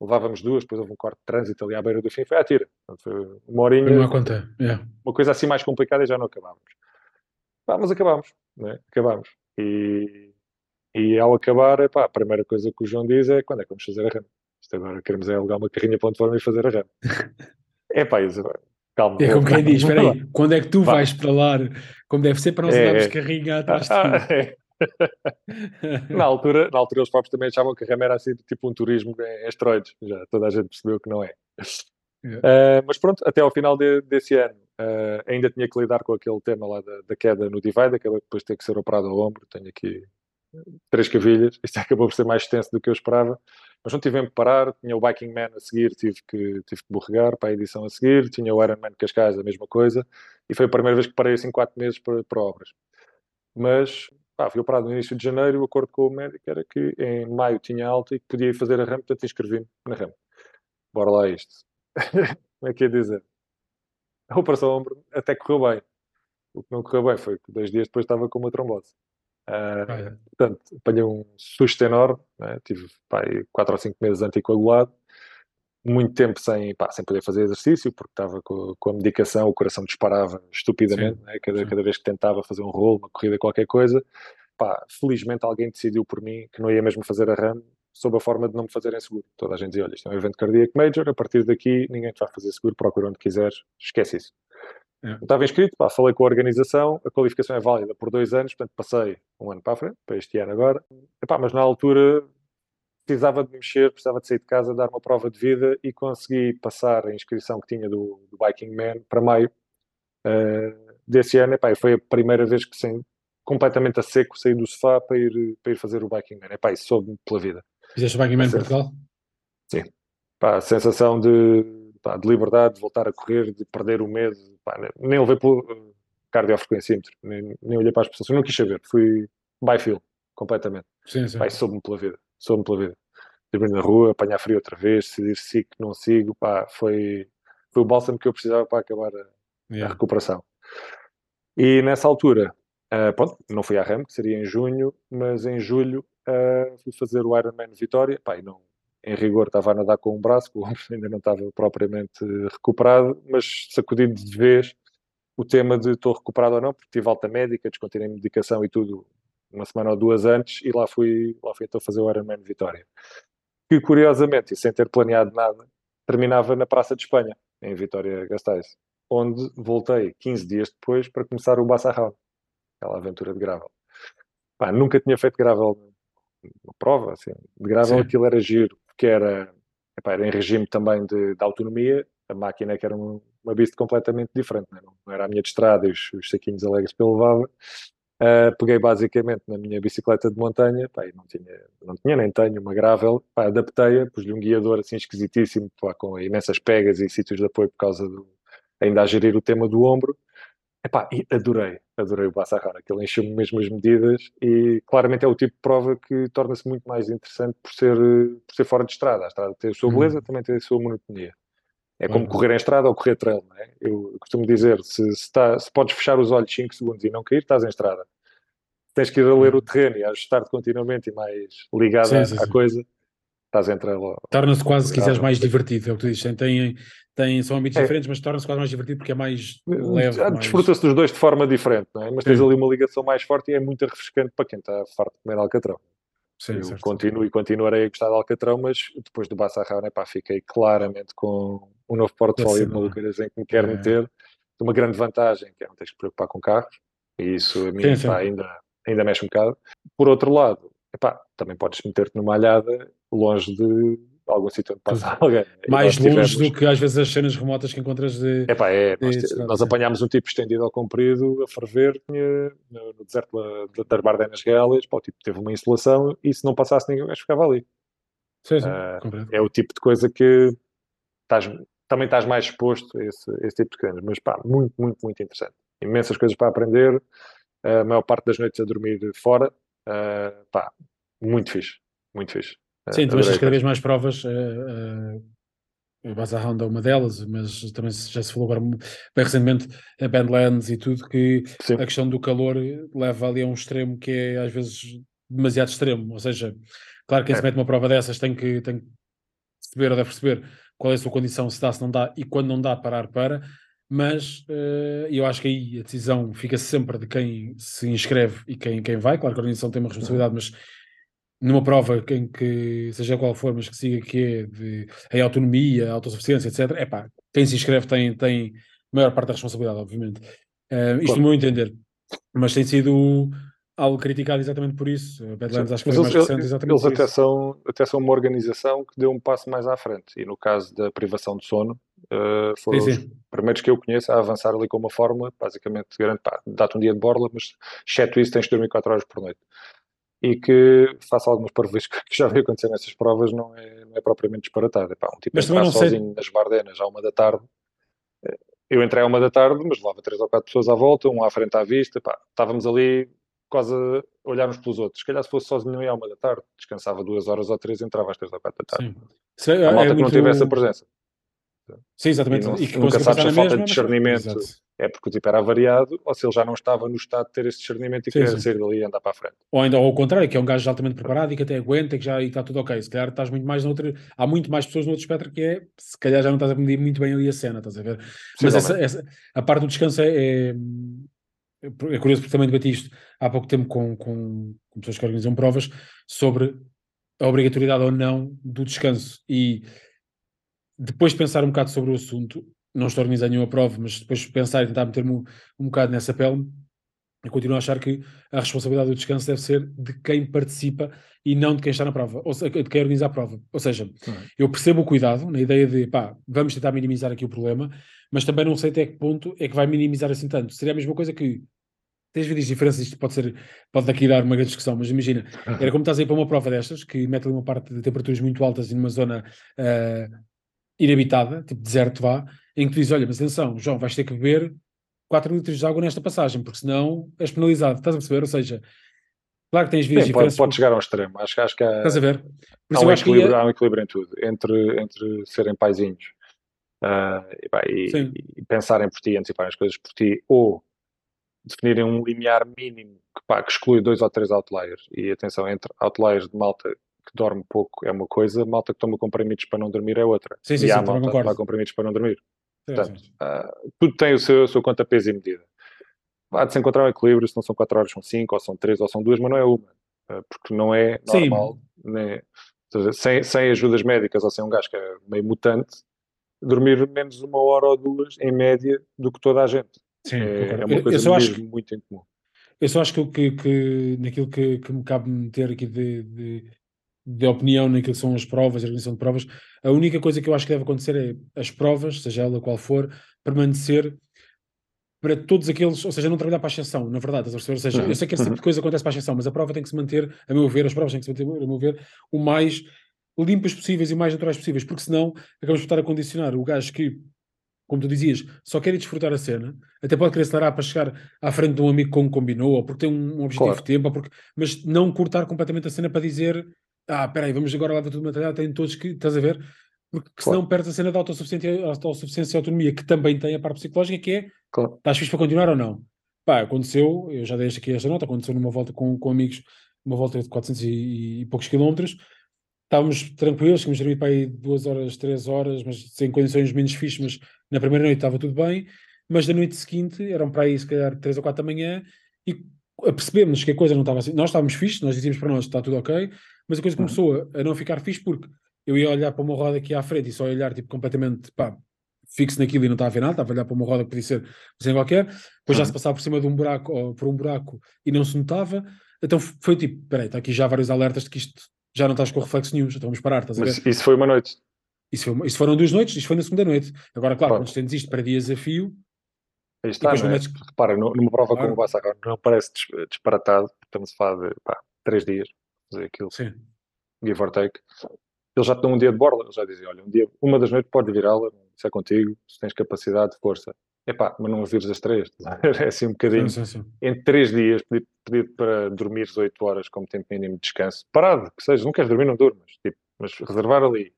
S3: levávamos duas, depois houve um corte de trânsito ali à beira do fim, foi à tira. Foi uma horinha,
S1: uma, conta. Yeah.
S3: uma coisa assim mais complicada e já não acabámos. Pá, mas acabámos, né? acabámos. E, e ao acabar, a primeira coisa que o João diz é quando é que vamos fazer a rama? Isto agora queremos é alugar uma carrinha plataforma e fazer a rama. (laughs) é pá, isso, calma.
S1: É como quem diz, espera aí, quando é que tu vais para lá, como deve ser, para nós é, andarmos é. carrinha atrás de
S3: ah, é. (laughs) na, altura, na altura eles próprios também achavam que a rama era assim, tipo um turismo em esteroides. Já toda a gente percebeu que não é. Uh, mas pronto, até ao final de, desse ano uh, ainda tinha que lidar com aquele tema lá da, da queda no divide, acabou depois de ter que ser operado ao ombro, tenho aqui três cavilhas, isto (laughs) acabou por ser mais extenso do que eu esperava, mas não tivemos que parar, tinha o Biking Man a seguir, tive que, tive que borregar para a edição a seguir, tinha o Iron Man Cascais, a mesma coisa, e foi a primeira vez que parei assim quatro meses para, para obras. Mas pá, fui operado no início de janeiro, o acordo com o médico era que em maio tinha alta e que podia fazer a RAM, portanto inscrevi-me na RAM. Bora lá isto. (laughs) Como é que ia dizer? A operação ombro até correu bem. O que não correu bem foi que dois dias depois estava com uma trombose. Uh, ah, é. Portanto, apanhei um susto enorme. Né? Tive pá, quatro ou cinco meses anticoagulado. Muito tempo sem, pá, sem poder fazer exercício, porque estava com, com a medicação, o coração disparava estupidamente. Né? Cada, cada vez que tentava fazer um rolo, uma corrida, qualquer coisa. Pá, felizmente alguém decidiu por mim que não ia mesmo fazer a RAM sob a forma de não me fazerem seguro. Toda a gente dizia, olha, isto é um evento cardíaco major, a partir daqui ninguém te vai fazer seguro, procura onde quiseres, esquece isso. É. Estava inscrito, pá, falei com a organização, a qualificação é válida por dois anos, portanto passei um ano para a frente, para este ano agora, Epá, mas na altura precisava de mexer, precisava de sair de casa, dar uma prova de vida e consegui passar a inscrição que tinha do, do Biking Man para maio uh, desse ano. Epá, foi a primeira vez que sem, completamente a seco saí do sofá para ir, para ir fazer o Biking Man. Epá, isso soube pela vida.
S1: Fizeste o Biking Man em Portugal?
S3: Sim. Pá, a sensação de, pá, de liberdade, de voltar a correr, de perder o medo. Pá, nem levei para o cardiofrequencímetro, nem, nem olhei para as pessoas. Eu não quis saber, fui by feel, completamente.
S1: Sim, sim.
S3: Pá, soube-me pela vida, soube-me pela vida. Dormir na rua, apanhar frio outra vez, decidir sigo, não sigo, pá, foi, foi o bálsamo que eu precisava para acabar a, yeah. a recuperação. E nessa altura, uh, pronto, não fui à RAM, que seria em junho, mas em julho uh, fui fazer o Ironman Vitória, pá, não, em rigor estava a nadar com um braço, o ombro (laughs) ainda não estava propriamente recuperado, mas sacudindo de vez o tema de estou recuperado ou não, porque tive alta médica, descontinuei medicação e tudo uma semana ou duas antes, e lá fui, lá fui então fazer o Ironman Vitória. que curiosamente, e sem ter planeado nada, terminava na Praça de Espanha, em Vitória Gasteiz, onde voltei 15 dias depois para começar o Bassarrão, aquela aventura de gravel. Pá, nunca tinha feito gravel uma prova, assim, de gravel Sim. aquilo era giro, porque era, epá, era em regime também de, de autonomia, a máquina que era um, uma bici completamente diferente, né? não, era a minha de estrada e os, os saquinhos alegres que eu levava. Uh, peguei basicamente na minha bicicleta de montanha, pá, não, tinha, não tinha nem tenho uma gravel, adaptei-a, pus-lhe um guiador assim esquisitíssimo, pá, com imensas pegas e sítios de apoio por causa do, ainda a gerir o tema do ombro. Epá, e adorei, adorei o Bassarrara, que ele encheu-me mesmo as medidas e claramente é o tipo de prova que torna-se muito mais interessante por ser, por ser fora de estrada. A estrada tem a sua uhum. beleza, uhum. também tem a sua monotonia. É como uhum. correr em estrada ou correr trail, é? Eu costumo dizer, se, se, tá, se podes fechar os olhos 5 segundos e não cair, estás em estrada. Tens que ir a ler o uhum. terreno e ajustar-te continuamente e mais ligado sim, sim, à sim. coisa, estás em trail.
S1: Torna-se quase, se quiseres, mais divertido, é o que tu dizes. Tem, tem, são ambientes é. diferentes, mas torna-se quase mais divertido porque é mais leve. Mais...
S3: Desfruta-se dos dois de forma diferente, não é? mas tens ali uma ligação mais forte e é muito refrescante para quem está farto de comer alcatrão. Sim, eu certo. continuo e continuarei a gostar de Alcatrão, mas depois do Bassarrão, né, pá, fiquei claramente com um novo portfólio de malucas em que me quero é. meter. Uma grande vantagem, que é não tens que preocupar com carros, e isso a mim sim, pá, ainda, ainda mexe um bocado. Por outro lado, epá, também podes meter-te numa alhada longe de algum sítio onde passa alguém.
S1: Mais longe tivemos... do que às vezes as cenas remotas que encontras de.
S3: Epá, é, de, nós, nós apanhámos um tipo estendido ao comprido a ferver no, no deserto da, das Bardenas Reales, pá, o tipo teve uma insolação e se não passasse ninguém mais ficava ali.
S1: Sim, sim, uh,
S3: é o tipo de coisa que estás, também estás mais exposto a esse, a esse tipo de coisas, mas pá, muito, muito, muito interessante. Imensas coisas para aprender, a maior parte das noites a dormir fora, uh, pá, muito fixe, muito fixe.
S1: Sim, tu achas cada vez mais provas. Uh, uh, o é uma delas, mas também já se falou agora bem recentemente a Bandlands e tudo, que Sim. a questão do calor leva ali a um extremo que é às vezes demasiado extremo. Ou seja, claro que quem é. se mete uma prova dessas tem que, tem que perceber ou deve perceber qual é a sua condição, se dá, se não dá, e quando não dá, parar para. Mas uh, eu acho que aí a decisão fica sempre de quem se inscreve e quem, quem vai. Claro que a organização tem uma responsabilidade, mas numa prova em que, seja qual for, mas que siga que é de em autonomia, autossuficiência, etc., é pá, quem se inscreve tem, tem maior parte da responsabilidade, obviamente. Uh, isto no meu entender. Mas tem sido algo criticado exatamente por isso. Badlands acho que foi mais recente exatamente
S3: eles até São, até são uma organização que deu um passo mais à frente. E no caso da privação de sono, uh, foram sim, sim. os primeiros que eu conheço a avançar ali com uma fórmula, basicamente, garante, dá-te um dia de borla, mas exceto isso tens de dormir 4 horas por noite e que, faça algumas parvoices (laughs) que já veio acontecer nessas provas, não é, não é propriamente disparatado. Epá, um tipo mas entrar sozinho sei. nas Bardenas à uma da tarde, eh, eu entrei à uma da tarde, mas levava três ou quatro pessoas à volta, um à frente à vista, epá, estávamos ali quase a olhar uns pelos outros. Se calhar se fosse sozinho à uma da tarde, descansava duas horas ou três, entrava às três ou quatro da tarde. Sim. A malta é que muito... não tivesse a presença.
S1: Sim, exatamente.
S3: E, não, e que nunca sabes a falta de discernimento é porque o tipo era variado ou se ele já não estava no estado de ter esse discernimento e sim, queria sair dali e andar para a frente.
S1: Ou ainda ao contrário, que é um gajo altamente preparado e que até aguenta, que já e está tudo ok. Se calhar estás muito mais noutra. Há muito mais pessoas no outro espectro que é. Se calhar já não estás a medir muito bem ali a cena, estás a ver? Mas essa, essa, a parte do descanso é, é, é curioso porque também debati isto há pouco tempo com, com, com pessoas que organizam provas sobre a obrigatoriedade ou não do descanso. E depois de pensar um bocado sobre o assunto, não estou a organizar nenhuma prova, mas depois de pensar e tentar meter-me um, um bocado nessa pele, eu continuo a achar que a responsabilidade do descanso deve ser de quem participa e não de quem está na prova, ou seja, de quem organiza a prova. Ou seja, uhum. eu percebo o cuidado na ideia de, pá, vamos tentar minimizar aqui o problema, mas também não sei até que ponto é que vai minimizar assim tanto. Seria a mesma coisa que tens vídeos diferenças, isto pode ser, pode daqui dar uma grande discussão, mas imagina, era como estás aí para uma prova destas, que mete ali uma parte de temperaturas muito altas e numa zona uh, inabitada, tipo deserto vá, em que tu dizes, olha, mas atenção, João, vais ter que beber 4 litros de água nesta passagem, porque senão és penalizado. Estás a perceber? Ou seja, claro que tens vias
S3: diferentes. Pode, pode chegar ao extremo. Acho, acho que há,
S1: Estás a ver?
S3: Há um, equilíbrio, ia... há um equilíbrio em tudo, entre, entre serem paizinhos uh, e, pá, e, e, pensarem por ti, anteciparem as coisas por ti, ou definirem um limiar mínimo que, pá, que exclui dois ou três outliers. E atenção, entre outliers de malta que dorme pouco é uma coisa, malta que toma comprimidos para não dormir é outra.
S1: Sim, sim,
S3: e
S1: sim,
S3: há malta que toma comprimidos para não dormir. Portanto, uh, tudo tem o seu, o seu conta, peso e medida. Há de se encontrar um equilíbrio, se não são 4 horas, são 5, ou são 3, ou são 2, mas não é uma. Uh, porque não é normal, né? seja, sem, sem ajudas médicas ou sem um gajo que é meio mutante, dormir menos uma hora ou duas, em média, do que toda a gente.
S1: Sim,
S3: é, é uma
S1: Eu- eu
S3: coisa
S1: só acho
S3: mesmo muito incomum.
S1: Eu só acho que, que, que naquilo que, que me cabe meter aqui de, de, de opinião naquilo que são as provas, a organização de provas, a única coisa que eu acho que deve acontecer é as provas, seja ela qual for, permanecer para todos aqueles, ou seja, não trabalhar para a exceção, na verdade, estás a perceber? ou seja, eu
S3: Uhum,
S1: sei que esse tipo de coisa acontece para a exceção, mas a prova tem que se manter, a meu ver, as provas têm que se manter, a meu ver, o mais limpas possíveis e mais naturais possíveis, porque senão acabamos por estar a condicionar o gajo que como tu dizias, só quer ir desfrutar a cena, até pode querer acelerar para chegar à frente de um amigo como combinou, ou porque tem um objetivo
S3: Claro.
S1: de tempo, porque... mas não cortar completamente a cena para dizer ah, espera aí, vamos agora lá ver tudo material, tem todos que, estás a ver? Porque senão perdes a cena da autossuficiência, autossuficiência e autonomia, que também tem a parte psicológica, que é,
S3: Claro.
S1: estás fixe para continuar ou não? Pá, aconteceu, eu já dei aqui esta nota, aconteceu numa volta com, com amigos, uma volta de 400 e, e poucos quilómetros, estávamos tranquilos, tínhamos dormido para aí duas horas, três horas, mas sem condições menos fixes, mas na primeira noite estava tudo bem, mas da noite seguinte, eram para aí se calhar três ou quatro da manhã, e percebemos que a coisa não estava assim, nós estávamos fixes, nós dizíamos para nós, está tudo ok, mas a coisa
S3: Uhum.
S1: começou a, a não ficar fixe porque eu ia olhar para uma roda aqui à frente e só olhar tipo completamente, pá, fixo naquilo e não estava a ver nada, estava a olhar para uma roda que podia ser sem qualquer, depois já
S3: Uhum.
S1: se passava por cima de um buraco ou por um buraco e não se notava, então foi tipo, peraí, está aqui já vários alertas de que isto já não estás com reflexo nenhum, já estamos parar, estás a ver?
S3: Mas isso foi uma noite.
S1: Isso, foi uma- isso foram duas noites, isto foi na segunda noite. Agora, claro, quando estendes isto para dias a fio,
S3: Aí está, não é?
S1: metes-
S3: Repara, nu- numa prova
S1: Claro.
S3: como o Bassarra não parece dis- disparatado, estamos a falar de pá, três dias, fazer aquilo,
S1: sim,
S3: give or take. Eles já tinham um dia de borda, eles já diziam, olha, um dia, uma das noites podes virá-la, se é contigo, se tens capacidade, força. Epá, mas não vires as três, (laughs) é assim um bocadinho.
S1: sim, sim, sim.
S3: Em três dias, pedir, pedir para dormires oito horas como tempo mínimo de descanso, parado, que seja, não queres dormir, não durmas, tipo, mas reservar ali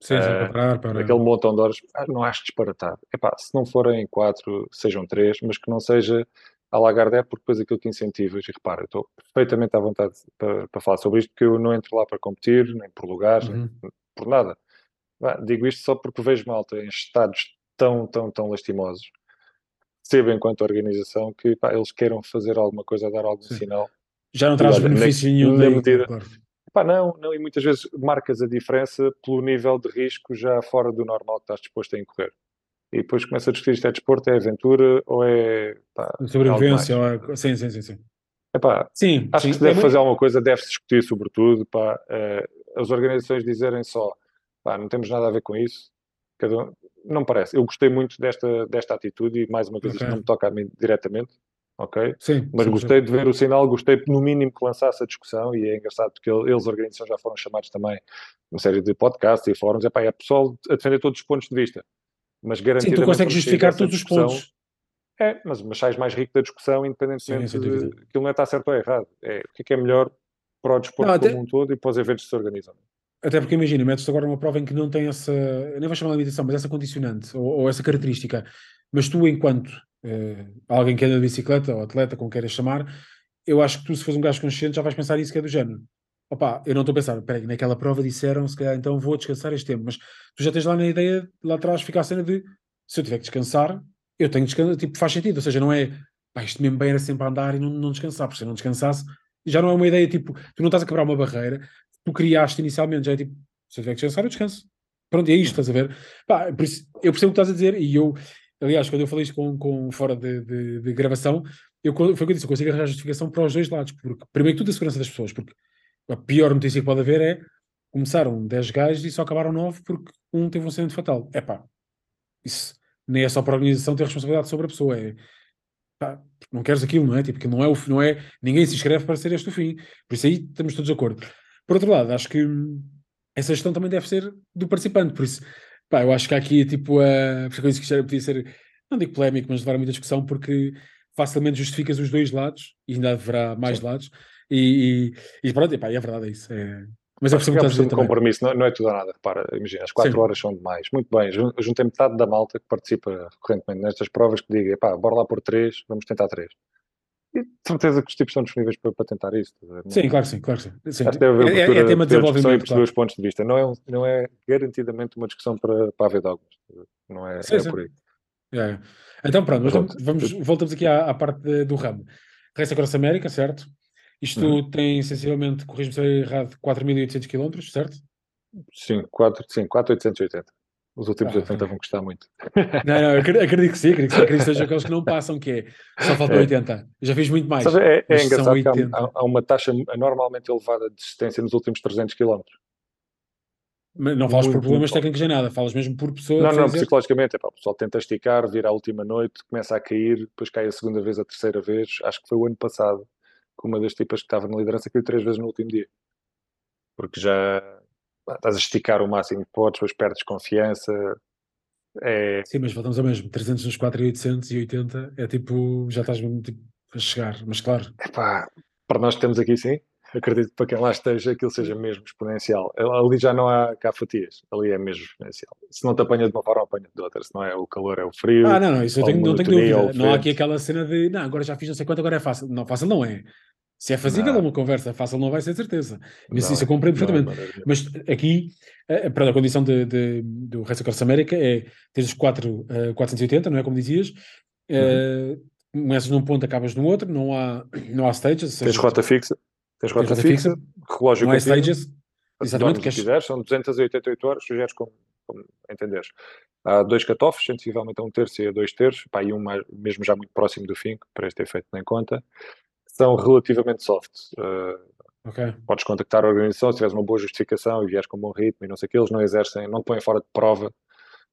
S1: Sim, sim,
S3: Eh,
S1: para parar, para...
S3: naquele montão de horas, ah, não acho disparatado. Epá, se não forem quatro, sejam três, mas que não seja a Lagardère, porque depois aquilo que incentivas, e repara, estou perfeitamente à vontade para, para falar sobre isto, porque eu não entro lá para competir, nem por lugares, nem
S1: Uhum.
S3: por nada. Vá, digo isto só porque vejo malta em estados tão, tão, tão lastimosos. Percebo enquanto organização que pá, eles queiram fazer alguma coisa, dar algum
S1: Sim.
S3: sinal.
S1: Já não traz
S3: olha, na-
S1: benefício nenhum
S3: na medida-. Pá, não, não, e muitas vezes marcas a diferença pelo nível de risco já fora do normal que estás disposto a incorrer. E depois começa a discutir isto é desporto, é aventura ou é. Pá,
S1: Sobrevivência, ou é- sim, sim, sim, sim.
S3: Epá,
S1: Sim,
S3: acho
S1: sim.
S3: que se deve
S1: É muito-
S3: fazer alguma coisa, deve-se discutir sobretudo. Pá, eh, as organizações dizerem só, pá, não temos nada a ver com isso. Cada um- não parece. Eu gostei muito desta, desta atitude e mais uma vez
S1: Ok.
S3: isto não me toca a mim diretamente, ok?
S1: Sim,
S3: Mas
S1: sim,
S3: gostei de ver o sinal, gostei no mínimo que lançasse a discussão e é engraçado porque ele- eles, a organização, já foram chamados também uma série de podcasts e fóruns, epá, é pessoal a defender todos os pontos de vista. Mas
S1: Sim,
S3: garantidamente
S1: tu consegues justificar todos os pontos.
S3: É, mas, mas sais mais rico da discussão independentemente
S1: Sim,
S3: de aquilo não é estar certo ou errado. É o que é, que é melhor para o desporto
S1: Não, até-
S3: como um todo e para os eventos que se organizam.
S1: Até porque imagina, metes agora uma prova em que não tem essa, nem vou chamar de limitação, mas essa condicionante ou, ou essa característica. Mas tu, enquanto eh, alguém que anda de bicicleta ou atleta, como queiras chamar, eu acho que tu, se fores um gajo consciente, já vais pensar isso que é do género. Opa, eu não estou a pensar, peraí, naquela prova disseram, se calhar então vou descansar este tempo, mas tu já tens lá na ideia, lá atrás fica a cena de se eu tiver que descansar, eu tenho que descansar, tipo, faz sentido, ou seja, não é pá, isto mesmo bem era sempre a andar e não, não descansar, porque se eu não descansasse, já não é uma ideia tipo, tu não estás a quebrar uma barreira, tu criaste inicialmente, já é tipo, se eu tiver que descansar, eu descanso. Pronto, é isto, estás a ver? Pá, eu percebo o que estás a dizer e eu, aliás, quando eu falei isto com, com fora de, de, de gravação, eu, foi o que eu disse, eu consigo arranjar justificação para os dois lados, porque primeiro que tudo a segurança das pessoas, porque a pior notícia que pode haver é começaram 10 gajos e só acabaram 9 porque um teve um acidente fatal. É pá, isso nem é só para a organização ter responsabilidade sobre a pessoa, é pá, não queres aquilo, não é? Tipo, que não é, o, não é ninguém se inscreve para ser este o fim. Por isso aí estamos todos de acordo. Por outro lado, acho que hum, essa gestão também deve ser do participante, por isso, pá, eu acho que há aqui tipo a. Isso que podia ser, não digo polémico, mas levar a muita discussão, porque facilmente justificas os dois lados, e ainda haverá mais
S3: Sim.
S1: lados, e, e, e pronto, e é verdade, é isso. É... Mas eu percebo o que estás a
S3: é compromisso, não, não é tudo ou nada. Repara, imagina, as 4
S1: Sim.
S3: horas são demais. Muito bem, jun- juntei metade da malta que participa recorrentemente nestas provas que diga, pá, bora lá por 3, vamos tentar 3. E de certeza que os tipos estão disponíveis para, para tentar isso. Não-
S1: Sim, claro que sim, claro que sim. sim.
S3: Acho que deve haver
S1: É, é,
S3: abertura
S1: é tema de desenvolvimento, claro.
S3: os pontos de vista. Não é, um- não é garantidamente uma discussão para, para haver dogmas. Não é,
S1: Sim,
S3: é
S1: sim.
S3: por aí.
S1: É, é. Então pronto,
S3: Pronto.
S1: vamos, vamos- voltamos aqui à, à parte de- do ramo. Race Across América, certo? Isto uhum. tem sensivelmente, corrijo-me se errado, 4.800 km, certo?
S3: Sim, 4, sim, 4.880. Os últimos ah, 80 vão custar muito.
S1: Não, não, acredito que sim, acredito que, sim, acredito que sejam aqueles que não passam, que é só faltam é. 80. já fiz muito mais.
S3: Sabe, é, é engraçado que há, há, uma taxa anormalmente elevada de distância nos últimos 300 km.
S1: Mas não falas por problemas técnicos nem nada, falas mesmo por pessoa.
S3: Não, não, dizer... psicologicamente. É, pá, o pessoal tenta esticar, vira à última noite, começa a cair, depois cai a segunda vez, a terceira vez. Acho que foi o ano passado, com uma das tipas que estava na liderança, caiu três vezes no último dia. Porque já estás a esticar o máximo que podes, depois perdes confiança. É...
S1: Sim, mas voltamos ao mesmo. 300 nos 4 e 880 é tipo, já estás mesmo tipo, a chegar, mas claro.
S3: Epá, para nós que estamos aqui, sim. Acredito que para quem lá esteja aquilo seja mesmo exponencial. Ali já não há cá fatias, ali é mesmo exponencial. Se não te apanha de uma forma, apanha de outra. Se não é o calor, é o frio.
S1: Ah, não, não, isso eu tenho, não tenho dúvida. Não há aqui aquela cena de, não, agora já fiz não sei quanto, agora é fácil. Não, fácil não é. Se é fazível, é uma conversa. Fácil não vai ser certeza. Isso, não, isso eu compreendo perfeitamente. É Mas aqui, uh, para a condição de, de, do Race Across América é ter os 4, uh, 480, não é como dizias? Uh, uhum. Começas num ponto, acabas no outro, não há, não há stages.
S3: Tens rota fixa. Tens rota, rota fixa, fixa, relógio
S1: não é stages.
S3: Exatamente. Que quiseres, são 288 horas, sugeres como, como entenderes. Há dois cut-offs, sensivelmente a um terço e a dois terços, pá, e um mais, mesmo já muito próximo do fim, para este efeito nem conta são relativamente soft. Uh, okay. Podes contactar a organização se tiveres uma boa justificação e vieres com um bom ritmo e não sei o que, eles não exercem, não te põem fora de prova,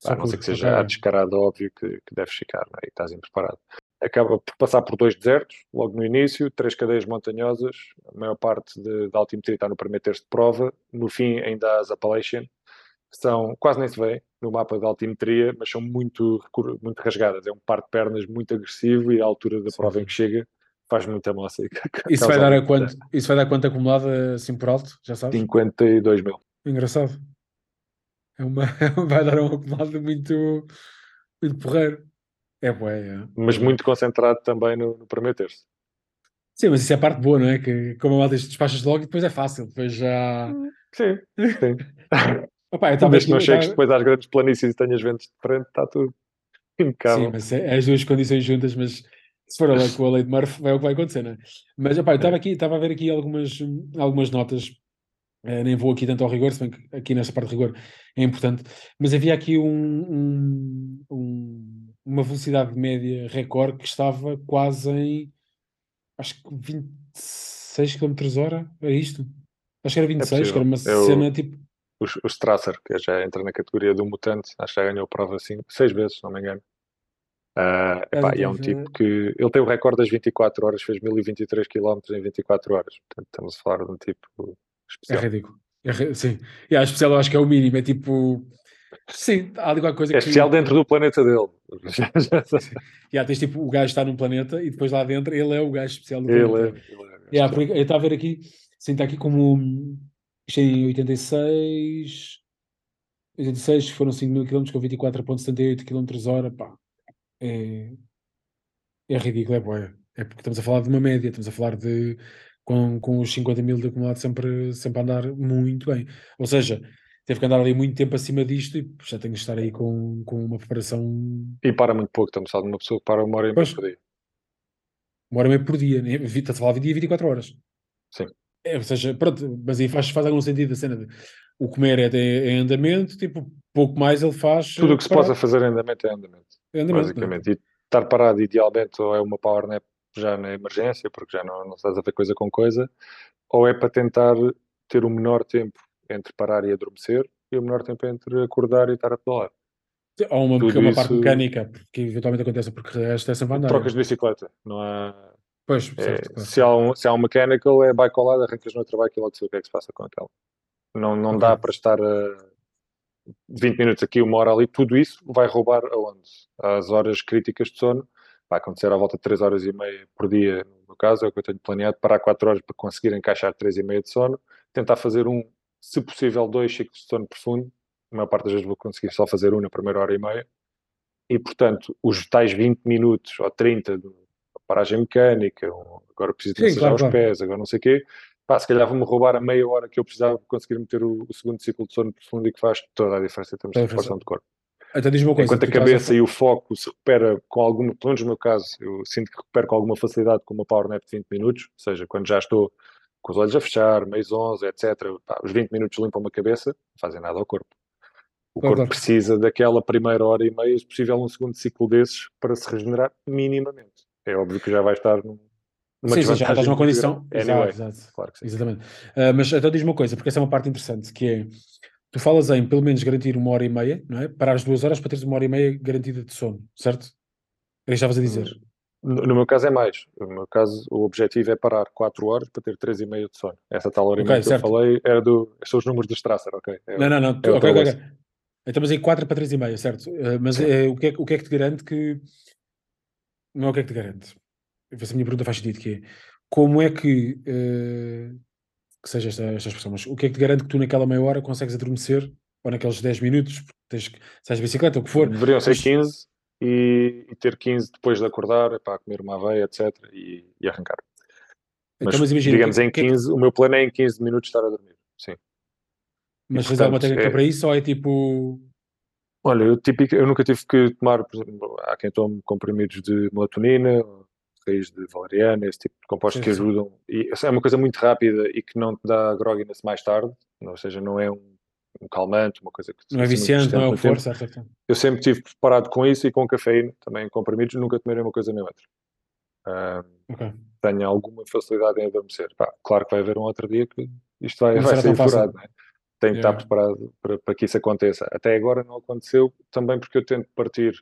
S3: a não ser que seja okay. descarado óbvio que, que deves ficar né, e estás impreparado. Acaba por passar por dois desertos, logo no início, três cadeias montanhosas, a maior parte da altimetria está no primeiro terço de prova, no fim ainda há as Appalachian, que são, quase nem se vê no mapa de altimetria, mas são muito, muito rasgadas, é um par de pernas muito agressivo e a altura da Sim. prova em que chega faz muita moça. (laughs)
S1: Isso vai, dar a quanto, isso vai dar quanto acumulado assim por alto, já sabes?
S3: 52 mil.
S1: Engraçado. É uma, (laughs) vai dar um acumulado muito, muito porreiro. É bué, é.
S3: Mas muito concentrado também no, no primeiro terço.
S1: Sim, mas isso é a parte boa, não é? Que como a malta despachas logo e depois é fácil, depois já...
S3: Sim, sim. (laughs) Opa, eu Desde que não chegues depois às grandes planícies e tenhas ventos de frente, está tudo impecável.
S1: Sim, mas é, é as duas condições juntas, mas se for a lei, com a lei de Murphy, é o que vai acontecer, não é? Mas, opa, eu estava aqui, estava a ver aqui algumas, algumas notas, uh, nem vou aqui tanto ao rigor, se bem que aqui nesta parte de rigor é importante, mas havia aqui um, um, um, uma velocidade média recorde que estava quase em, acho que 26 km hora, é isto? Acho que era 26, é que era uma eu, cena tipo...
S3: O, o Strasser, que já entra na categoria do mutante, acho que já ganhou prova assim, seis vezes, se não me engano. Uh, epá, e é um tipo que ele tem o recorde das 24 horas, fez 1023 km em 24 horas. Portanto, estamos a falar de um tipo especial.
S1: É ridículo. É, sim. E a especial eu acho que é o mínimo, é tipo. Sim, há alguma coisa
S3: é que. É especial dentro do planeta dele. (laughs)
S1: já, já. (laughs) tens tipo o gajo está num planeta e depois lá dentro ele é o gajo especial do
S3: ele
S1: planeta.
S3: É, ele é,
S1: yeah, eu estava a ver aqui, sim, está aqui como. Isto é em 86. 86 foram 5 mil km com 24,78 km hora, pá é, é ridículo, é. É porque estamos a falar de uma média, estamos a falar de com, com os 50 mil de acumulado sempre, sempre a andar muito bem. Ou seja, teve que andar ali muito tempo acima disto e já tenho que estar aí com, com uma preparação.
S3: E para muito pouco, estamos a falar de uma pessoa que para uma hora e meia por dia.
S1: Uma hora e meia por dia, né? estás a falar de dia 24 horas.
S3: Sim.
S1: É, ou seja, pronto, mas aí faz, faz algum sentido a cena de o comer é, é em andamento, tipo, pouco mais ele faz.
S3: Tudo o que se possa fazer em andamento é andamento. É andamento basicamente. Não. E estar parado, idealmente, ou é uma power nap já na emergência, porque já não, não estás a ver coisa com coisa, ou é para tentar ter o menor tempo entre parar e adormecer e o menor tempo entre acordar e estar a pedalar.
S1: Ou uma, uma isso... parte mecânica, que eventualmente acontece, porque esta é sempre andar.
S3: Trocas de bicicleta, não há.
S1: Pois,
S3: é,
S1: certo, claro.
S3: se, há um, se há um mechanical, é bike ao lado, arrancas no outro bike e logo sei o que é que se passa com aquela. Não, não okay. dá para estar a 20 minutos aqui, uma hora ali, tudo isso vai roubar aonde? As horas críticas de sono. Vai acontecer à volta de 3 horas e meia por dia, no caso, é o que eu tenho planeado, parar 4 horas para conseguir encaixar 3 e meia de sono, tentar fazer um, se possível, dois ciclos de sono profundo. A maior parte das vezes vou conseguir só fazer um na primeira hora e meia. E, portanto, os tais 20 minutos ou 30 de paragem mecânica, agora preciso de massajar claro, os pés, agora não sei o quê, pá, se calhar vou-me roubar a meia hora que eu precisava para conseguir meter o, o, segundo ciclo de sono profundo e que faz toda a diferença em termos de preparação de corpo.
S1: Então diz uma coisa.
S3: Enquanto a cabeça a... e o foco se recupera com alguma, pelo menos no meu caso, eu sinto que recupero com alguma facilidade com uma power nap de 20 minutos, ou seja, quando já estou com os olhos a fechar, meios 11, etc. Pá, os 20 minutos limpam uma cabeça, não fazem nada ao corpo. O corpo precisa daquela primeira hora e meia, se possível, um segundo ciclo desses para se regenerar minimamente. É óbvio que já vai estar num,
S1: numa sim, já estás numa condição. Anyway, exato, exato. Claro que sim. Exatamente. Uh, mas então diz uma coisa, porque essa é uma parte interessante, que é tu falas em pelo menos garantir uma hora e meia, não é? Parar as duas horas para teres uma hora e meia garantida de sono, certo? É que estavas a dizer.
S3: No, no, meu caso é mais. No meu caso, o objetivo é parar 4 horas para ter 3 e meia de sono. Essa tal hora e meia que eu falei era do, são os números do Strasser, ok?
S1: É, não, não, não. É ok, ok. Então, mas aí 4 para 3 e meia, certo? Uh, mas é, o, que é, o que é que te garante que. Não é o que é que te garante. Essa minha pergunta faz sentido, que é como é que. Uh, que seja esta, esta expressão, mas o que é que te garante que tu naquela meia hora consegues adormecer? Ou naqueles 10 minutos, tens que. Se bicicleta, ou o que for.
S3: Deveriam ser mas... 15 e, e, ter 15 depois de acordar para comer uma aveia, etc. e, e arrancar. Então, mas, mas imagina, digamos, que, em 15, que... o meu plano é em 15 minutos estar a dormir, sim.
S1: Mas tens alguma técnica é... para isso ou é tipo...
S3: Olha, eu, típico, eu nunca tive que tomar, por exemplo, há quem tome comprimidos de melatonina, raiz de valeriana, esse tipo de compostos sim, que ajudam. E é uma coisa muito rápida e que não te dá grogginess mais tarde, ou seja, não é um um calmante, uma coisa que...
S1: Não é viciante, não é o força.
S3: Eu sempre tive preparado com isso e com cafeína, também comprimidos, nunca tomei uma coisa nem outra. Uh, okay. Tenho alguma facilidade em adormecer. Pá, claro que vai haver um outro dia que isto vai, vai ser furado, né? Tenho que estar preparado para, para que isso aconteça. Até agora não aconteceu, também porque eu tento partir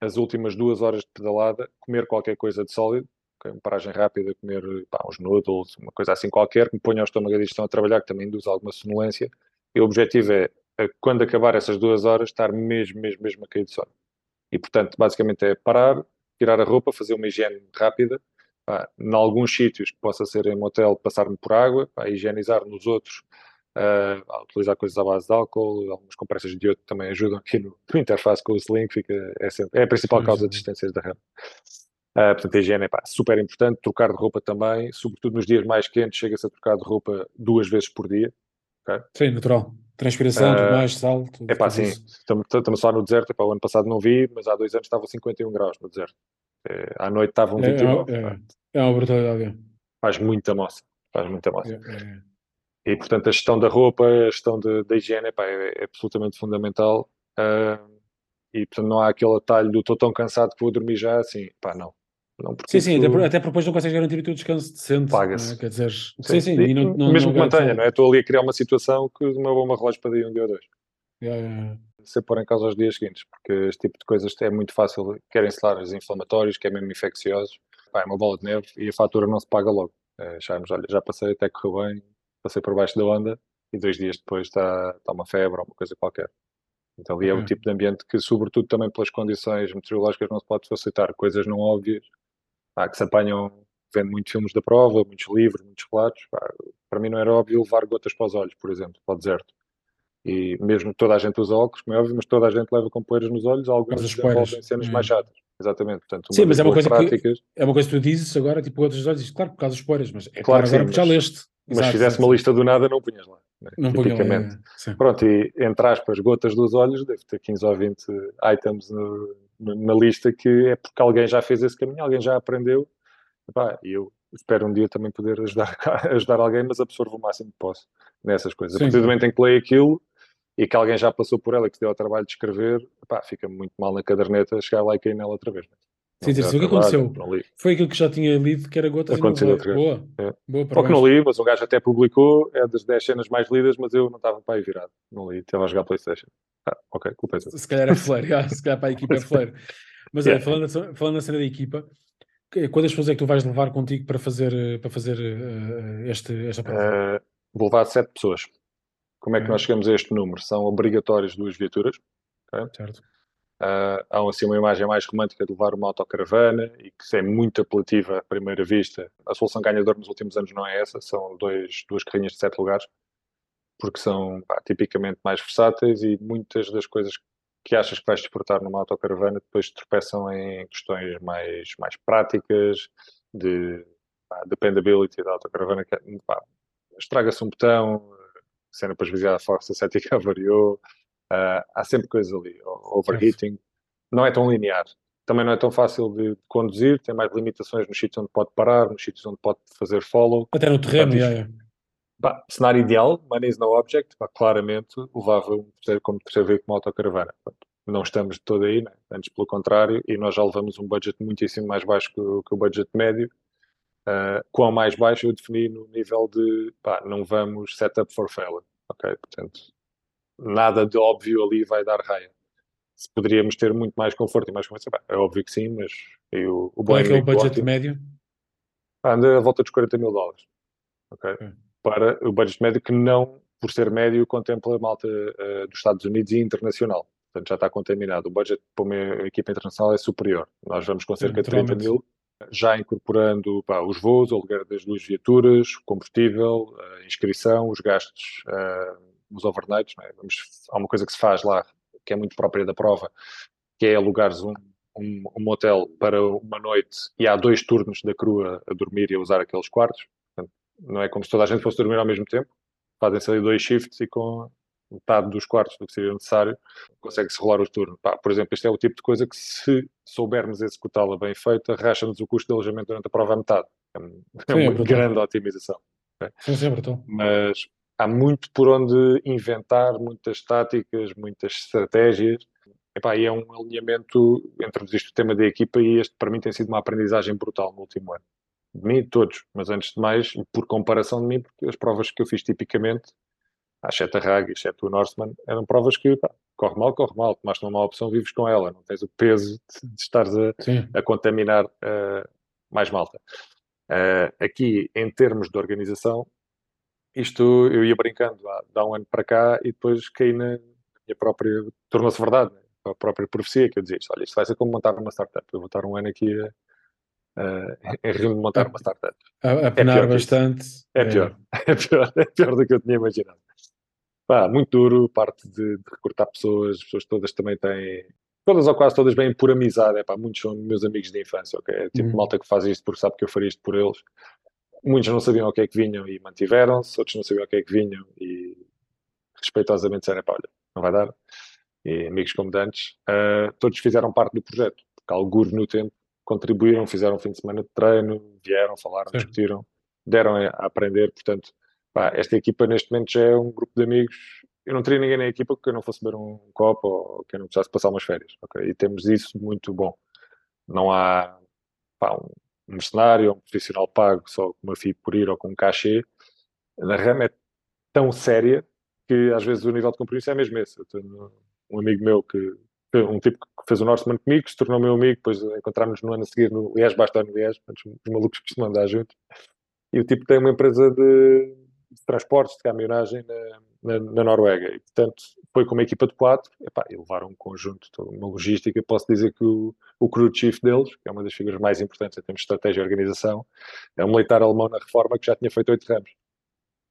S3: as últimas duas horas de pedalada, comer qualquer coisa de sólido, uma paragem rápida, comer pá, uns noodles, uma coisa assim qualquer, que me ponha ao estômago e estão a trabalhar, que também induz alguma sonolência, e o objetivo é, é, quando acabar essas duas horas, estar mesmo, mesmo, mesmo a cair de sono. E, portanto, basicamente é parar, tirar a roupa, fazer uma higiene rápida, pá, em alguns sítios que possa ser em motel, passar-me por água, pá, higienizar nos outros, uh, utilizar coisas à base de álcool, algumas compressas de iodo também ajudam aqui no, (laughs) no interface com o Sling, fica, é, sempre, é a principal causa de distâncias da RAM. Uh, portanto, a higiene é pá, super importante, trocar de roupa também, sobretudo nos dias mais quentes, chega-se a trocar de roupa duas vezes por dia,
S1: Okay? Sim, natural. Transpiração, uh, tudo mais, sal.
S3: É pá, sim. Estamos, só no deserto. Epá, o ano passado não vi, mas há dois anos estava 51 graus no deserto. É, à noite estavam 29. É, é,
S1: é uma brutalidade.
S3: Faz muita moça. Faz muita moça. É, é. E portanto, a gestão da roupa, a gestão de, da higiene epá, é, é absolutamente fundamental. Uh, e portanto, não há aquele atalho do estou tão cansado que vou dormir já. Assim, pá, não.
S1: Não, sim, sim, até, até depois não consegues garantir o teu descanso decente. Paga-se. É? Quer dizer, sim,
S3: sim, sim e não, não, mesmo não que mantenha, não é? Estou ali a criar uma situação que uma bomba relógio para dia um dia ou dois. Yeah, yeah. Se pôr em causa os dias seguintes, porque este tipo de coisas é muito fácil, querem celários inflamatórios, que é mesmo infecciosos, Pá, é uma bola de neve e a fatura não se paga logo. É, acharmos, olha, já passei, até correu bem, passei por baixo da onda e dois dias depois está, está uma febre ou uma coisa qualquer. Então ali é o tipo de ambiente que, sobretudo também pelas condições meteorológicas, não se pode facilitar. Coisas não óbvias, pá, que se apanham vendo muitos filmes da prova, muitos livros, muitos relatos. Para mim não era óbvio levar gotas para os olhos, por exemplo, para o deserto. E mesmo toda a gente usa óculos, como é óbvio, mas toda a gente leva com poeiras nos olhos, alguns desenvolvem cenas é. mais chatas. Exatamente. Portanto,
S1: sim, mas é uma, coisa práticas... que, é uma coisa que tu dizes agora, tipo, dos olhos, claro, por causa dos poeiras, mas é claro, claro agora porque já leste.
S3: Mas se fizesse uma lista do nada, não punhas lá. Né? Não tipicamente. Lá, é, Pronto, e entre aspas, gotas dos olhos, deve ter 15 ou 20 items no, na lista que é porque alguém já fez esse caminho, alguém já aprendeu e eu espero um dia também poder ajudar, (laughs) ajudar alguém, mas absorvo o máximo que posso nessas coisas. Sim, a partir do momento em que leio aquilo e que alguém já passou por ela e que deu ao trabalho de escrever, pá, fica muito mal na caderneta chegar lá e cair nela outra vez. Né?
S1: Sim, sim, o que aconteceu foi aquilo que já tinha lido, que era gotas Aconteceu e não Boa,
S3: é. boa Ou que não li, mas um gajo até publicou, é das 10 cenas mais lidas, mas eu não estava para aí virado. Não li, estava a jogar Playstation. Ah, ok, culpa é
S1: Se calhar é fleiro, se calhar para a equipa é (laughs) fleiro. Mas é, falando, falando na cena da equipa, Quantas pessoas é que tu vais levar contigo para fazer, eh, para fazer uh, este, esta prova?
S3: Uh, vou levar sete pessoas. Como é que nós chegamos a este número? São obrigatórias duas viaturas. Okay? Certo. Uh, há assim uma imagem mais romântica de levar uma autocaravana e que é muito apelativa à primeira vista. A solução ganhadora nos últimos anos não é essa, são dois, duas carrinhas de sete lugares, porque são pá, tipicamente mais versáteis e muitas das coisas que achas que vais exportar numa autocaravana depois tropeçam em questões mais, mais práticas de pá, dependability da autocaravana que estraga-se um botão cena para esvaziar a força cética (laughs) variou Uh, há sempre coisas ali, overheating, não é tão linear. Também não é tão fácil de conduzir, tem mais limitações nos sítios onde pode parar, nos sítios onde pode fazer follow.
S1: Até no terreno, é.
S3: Bah, cenário ideal, money is no object, bah, claramente levava um terceiro, como terceiro veículo uma autocaravana. Não estamos de todo aí, né? antes pelo contrário, e nós já levamos um budget muitíssimo mais baixo que, que o budget médio. Uh, quão mais baixo eu defini no nível de pá, não vamos set up for failure, ok? Portanto, nada de óbvio ali vai dar raia. Se poderíamos ter muito mais conforto e mais confiança, é óbvio que sim, mas
S1: eu, o Qual é que é o budget ótimo, médio?
S3: Anda à volta dos 40 mil dólares, ok? Hum para o budget médio que não, por ser médio, contempla a malta uh, dos Estados Unidos e internacional. Portanto, já está contaminado. O budget para uma equipa internacional é superior. Nós vamos com cerca de 30 mil, já incorporando pá, os voos, o aluguer das duas viaturas, combustível, inscrição, os gastos, uh, os overnights. É? Vamos, há uma coisa que se faz lá, que é muito própria da prova, que é alugares um, um, um motel para uma noite e há dois turnos da crua a dormir e a usar aqueles quartos não é como se toda a gente fosse dormir ao mesmo tempo. Fazem-se ali dois shifts e com metade dos quartos do que seria necessário, consegue-se rolar o turno. Pá, por exemplo, este é o tipo de coisa que, se soubermos executá-la bem feita, racha-nos o custo de alojamento durante a prova à metade. É, é uma é grande otimização.
S1: Sim, sim, é
S3: Mas há muito por onde inventar, muitas táticas, muitas estratégias. Epá, e é um alinhamento entre o tema da equipa e este, para mim, tem sido uma aprendizagem brutal no último ano de mim, todos, mas antes de mais, por comparação de mim, porque as provas que eu fiz tipicamente, a exceto a RAG, exceto o Norseman, eram provas que, pá, corre mal, corre mal, tomaste uma má opção, vives com ela, não tens o peso de, de estares a, a contaminar uh, mais malta. Uh, aqui, em termos de organização, isto eu ia brincando há, há um ano para cá e depois caí na minha própria, tornou-se verdade, né? a própria profecia que eu dizia, olha, isto vai ser como montar uma startup, eu vou estar um ano aqui a em (laughs) rio de montar uma startup.
S1: A, a é penar é bastante.
S3: É, pior. (laughs) É, pior. é pior do que eu tinha imaginado. Pá, muito duro, parte de, de, recrutar pessoas, as pessoas todas também têm, todas ou quase todas bem por amizade, é pá, muitos são meus amigos de infância, ok? É tipo uhum. malta que faz isto porque sabe que eu faria isto por eles. Muitos não sabiam o que é que vinham e mantiveram-se, outros não sabiam o que é que vinham e respeitosamente disseram, pá, olha, não vai dar. E amigos como antes, uh, todos fizeram parte do projeto, porque alguns no tempo contribuíram, fizeram um fim de semana de treino, vieram, falaram, Sim. discutiram, deram a, aprender. Portanto, pá, esta equipa neste momento já é um grupo de amigos. Eu não teria ninguém na equipa que eu não fosse beber um copo ou que eu não precisasse passar umas férias. Okay? E temos isso muito bom. Não há pá, um mercenário, um profissional pago só com uma FII por ir ou com um cachê. Na RAM é tão séria que às vezes o nível de compromisso é mesmo esse. Eu tenho um amigo meu que um tipo que fez o Norseman comigo, se tornou meu amigo, depois encontramos no ano a seguir no Liège, basta no Liège, os malucos costumam andar juntos. E o tipo tem uma empresa de, de transportes, de caminhonagem na, na, na, Noruega. E, portanto, foi com uma equipa de quatro, epá, e levaram um conjunto, toda uma logística. Posso dizer que o, o crew chief deles, que é uma das figuras mais importantes em termos de estratégia e organização, é um militar alemão na reforma que já tinha feito oito ramos.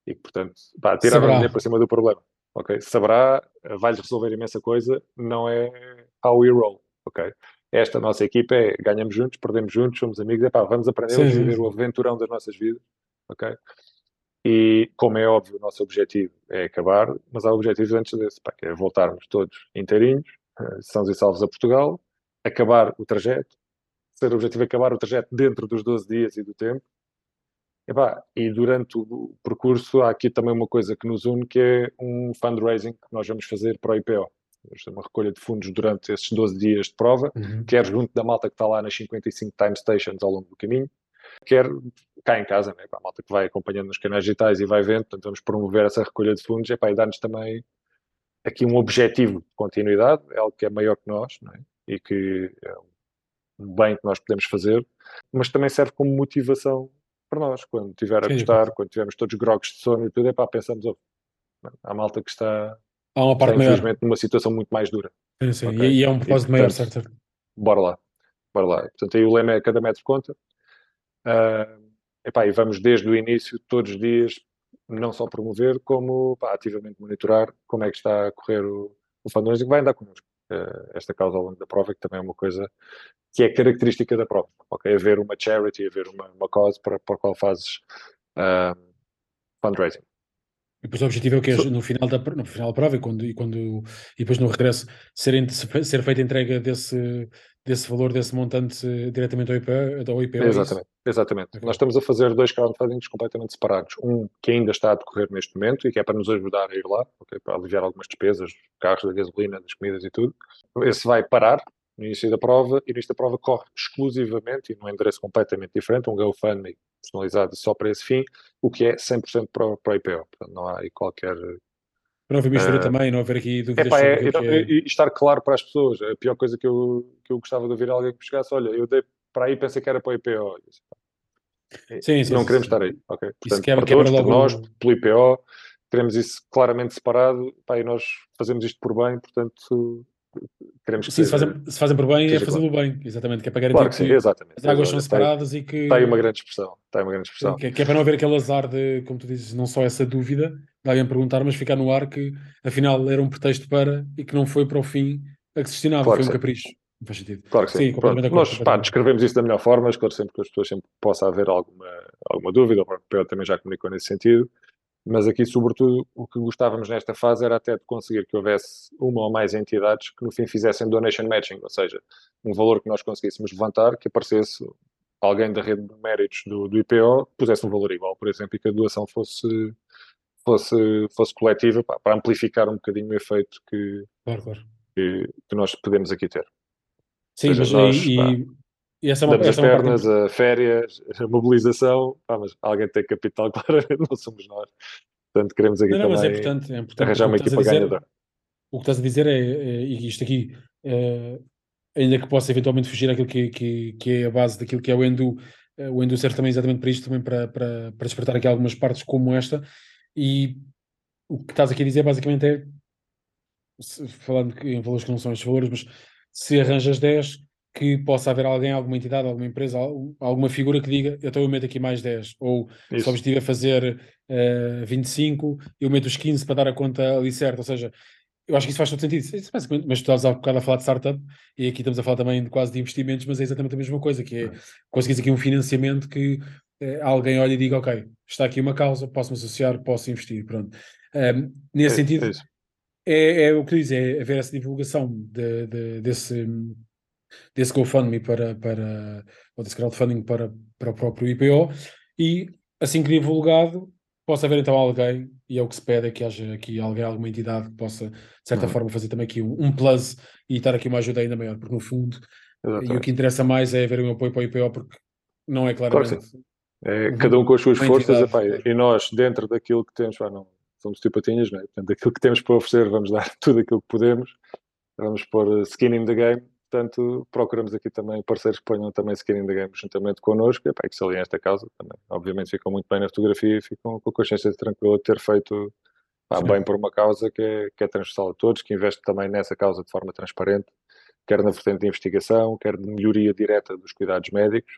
S3: E, portanto, pá, tiraram o dinheiro para cima do problema ok? Saberá, vai-lhes resolver imensa coisa, não é how we roll, ok? Esta nossa equipa é ganhamos juntos, perdemos juntos, somos amigos, é pá, vamos aprender a viver o aventurão das nossas vidas, ok? E, como é óbvio, o nosso objetivo é acabar, mas há objetivos antes desse, pá, que é voltarmos todos inteirinhos, eh, sãos e salvos a Portugal, acabar o trajeto, ser o objetivo é acabar o trajeto dentro dos 12 dias e do tempo, Epá, e durante o percurso há aqui também uma coisa que nos une, que é um fundraising que nós vamos fazer para o IPO. Ter uma recolha de fundos durante esses 12 dias de prova, uhum. quer junto da malta que está lá nas 55 time stations ao longo do caminho, quer cá em casa, né, a malta que vai acompanhando nos canais digitais e vai vendo, portanto vamos promover essa recolha de fundos epá, e dar-nos também aqui um objetivo de continuidade, é algo que é maior que nós é? e que é um bem que nós podemos fazer, mas também serve como motivação para nós, quando tiver a Sim, gostar, quando tivermos todos grogos de sono e tudo, é pá, pensamos, oh, há malta que está,
S1: há uma parte
S3: está infelizmente numa situação muito mais dura.
S1: Sim, sim. Okay? E, e, é um propósito maior, certo?
S3: Bora lá, bora lá. Portanto, aí o lema é cada metro conta. Uh, epá, e vamos desde o início, todos os dias, não só promover, como pá, ativamente monitorar como é que está a correr o, o fundraising que vai andar connosco. Uh, esta causa ao longo da prova, que também é uma coisa que é característica da prova. Ok, haver uma charity, haver uma, uma cause para, para a qual fazes uh, fundraising.
S1: E depois o objetivo é o que é no final da, no final da prova e, quando, e, quando, e depois no regresso ser, ser feita a entrega desse, desse valor, desse montante diretamente ao IPO? Ao IPO
S3: é exatamente, é exatamente. Okay. Nós estamos a fazer dois crowdfundings completamente separados. Um que ainda está a decorrer neste momento e que é para nos ajudar a ir lá, okay, para aliviar algumas despesas, carros, da gasolina, das comidas e tudo. Esse vai parar no início da prova e nesta prova corre exclusivamente e num endereço completamente diferente, um GoFundMe personalizado só para esse fim, o que é 100% para, para o IPO. Portanto, não há aí qualquer.
S1: Para não haver mistura uh, também, não haver aqui dúvidas
S3: epá, é, é... E estar claro para as pessoas. A pior coisa que eu, que eu gostava de ouvir alguém que me chegasse, olha, eu dei para aí pensei que era para o IPO. Sim, sim, não sim, queremos sim. estar aí. Okay? Portanto, para todos, nós, pelo IPO, queremos isso claramente separado pá, e nós fazemos isto por bem, portanto queremos que
S1: sim, se fazem, se fazem por bem é fazê-lo bem, exatamente, que é para garantir
S3: claro que, sim,
S1: que
S3: exatamente,
S1: as águas são separadas e que
S3: está aí uma grande expressão, está uma grande expressão.
S1: Que, que, é para não haver aquele azar de, como tu dizes, não só essa dúvida de alguém perguntar, mas ficar no ar que afinal era um pretexto para e que não foi para o fim a que se destinava, claro foi um capricho. Não faz sentido.
S3: Claro que sim. sim Pronto, nós pá, descrevemos isso da melhor forma, esclarecemos que as pessoas sempre possa haver alguma, alguma dúvida, o próprio também já comunicou nesse sentido. Mas aqui, sobretudo, o que gostávamos nesta fase era até de conseguir que houvesse uma ou mais entidades que no fim fizessem donation matching, ou seja, um valor que nós conseguíssemos levantar, que aparecesse alguém da rede de méritos do, do IPO, pusesse um valor igual, por exemplo, e que a doação fosse, fosse, fosse coletiva, pá, para amplificar um bocadinho o efeito que,
S1: claro, claro.
S3: que, que, nós podemos aqui ter.
S1: Sim, seja, mas nós, e,
S3: e essa é uma, damos essa as pernas, é a férias, a mobilização, pá, mas alguém tem capital, (laughs) claramente não somos nós. Portanto, queremos aqui não, não, também é importante, é importante, arranjar uma equipa ganhadora.
S1: O que estás a dizer é, é e isto aqui, é, ainda que possa eventualmente fugir àquilo que, que, que é a base daquilo que é o Endo, eh, o Endo serve também exatamente para isto, também para, para, para despertar aqui algumas partes como esta, e o que estás aqui a dizer basicamente é, falando em valores que não são estes valores, mas se arranjas 10, que possa haver alguém, alguma entidade, alguma empresa, alguma figura que diga eu, estou eu meto aqui mais 10, ou Isso. se o objetivo é fazer uh, eh, 25, eu meto os 15 para dar a conta ali certo, ou seja, eu acho que isso faz todo sentido, isso, mas tu estavas há bocado a falar de startup e aqui estamos a falar também de quase de investimentos, mas é exatamente a mesma coisa, que é conseguires aqui um financiamento que uh, alguém olha e diga, ok, está aqui uma causa, posso-me associar, posso investir, pronto. Um, nesse é, sentido, é, é, é, o que diz, é haver essa divulgação de, de, desse desse GoFundMe para, para ou desse crowdfunding para, para o próprio IPO e assim que divulgado possa haver então alguém, e é o que se pede é que haja aqui alguém, alguma entidade que possa de certa uhum. forma fazer também aqui um, um, plus e estar aqui uma ajuda ainda maior, porque no fundo Exatamente. e o que interessa mais é haver um apoio para o IPO porque não é claramente
S3: claro é, cada um com as suas forças epá, e nós dentro daquilo que temos, pá, não somos tipo patinhas, não é? Portanto, daquilo que temos para oferecer vamos dar (laughs) tudo aquilo que podemos vamos pôr skin in the game Portanto, procuramos aqui também parceiros que ponham também skin in the game juntamente connosco. E, pá, que se aliem a esta causa também. Obviamente ficam muito bem na fotografia e ficam com a consciência tranquila de ter feito pá, bem por uma causa que é, que é transversal a todos, que investe também nessa causa de forma transparente, quer na vertente de investigação, quer de melhoria direta dos cuidados médicos.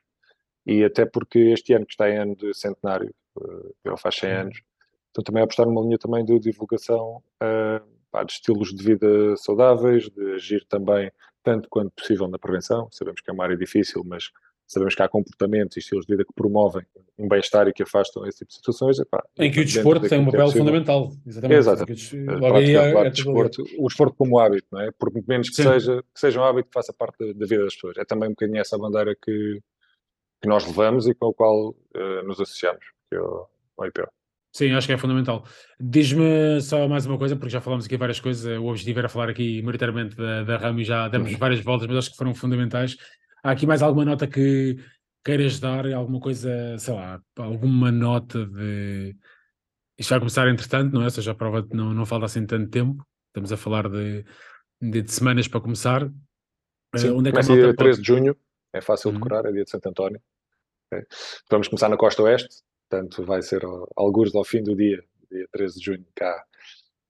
S3: E até porque este ano que está em ano de centenário, uh, ele faz 100 anos, então também apostar numa linha também de divulgação uh, pá, de estilos de vida saudáveis, de agir também tanto quanto possível na prevenção. Sabemos que é uma área difícil, mas sabemos que há comportamentos e estilos de vida que promovem um bem-estar e que afastam esse tipo de situações. Epá,
S1: em que o desporto tem um papel é fundamental. Exatamente.
S3: Aí é, é desporto, o desporto como hábito, não é? Por menos que seja, que seja um hábito que faça parte da, da, vida das pessoas. É também um bocadinho essa bandeira que, que nós levamos e com a qual uh, nos associamos, que é o, o IPO.
S1: Sim, acho que é fundamental. Diz-me só mais uma coisa, porque já falámos aqui várias coisas. O objetivo era falar aqui maioritariamente da, da RAM e já demos várias voltas, mas acho que foram fundamentais. Há aqui mais alguma nota que queiras dar? Alguma coisa, sei lá, alguma nota de. Isto vai começar entretanto, não é? Ou seja, a prova não, não falta assim tanto tempo. Estamos a falar de, de, de semanas para começar.
S3: Eh, Sim, onde é que começa dia 13 de junho, é fácil uhum. decorar, é dia de Santo António. Okay. Vamos começar na costa oeste, portanto vai ser alguns ao fim do dia, dia 13 de junho cá,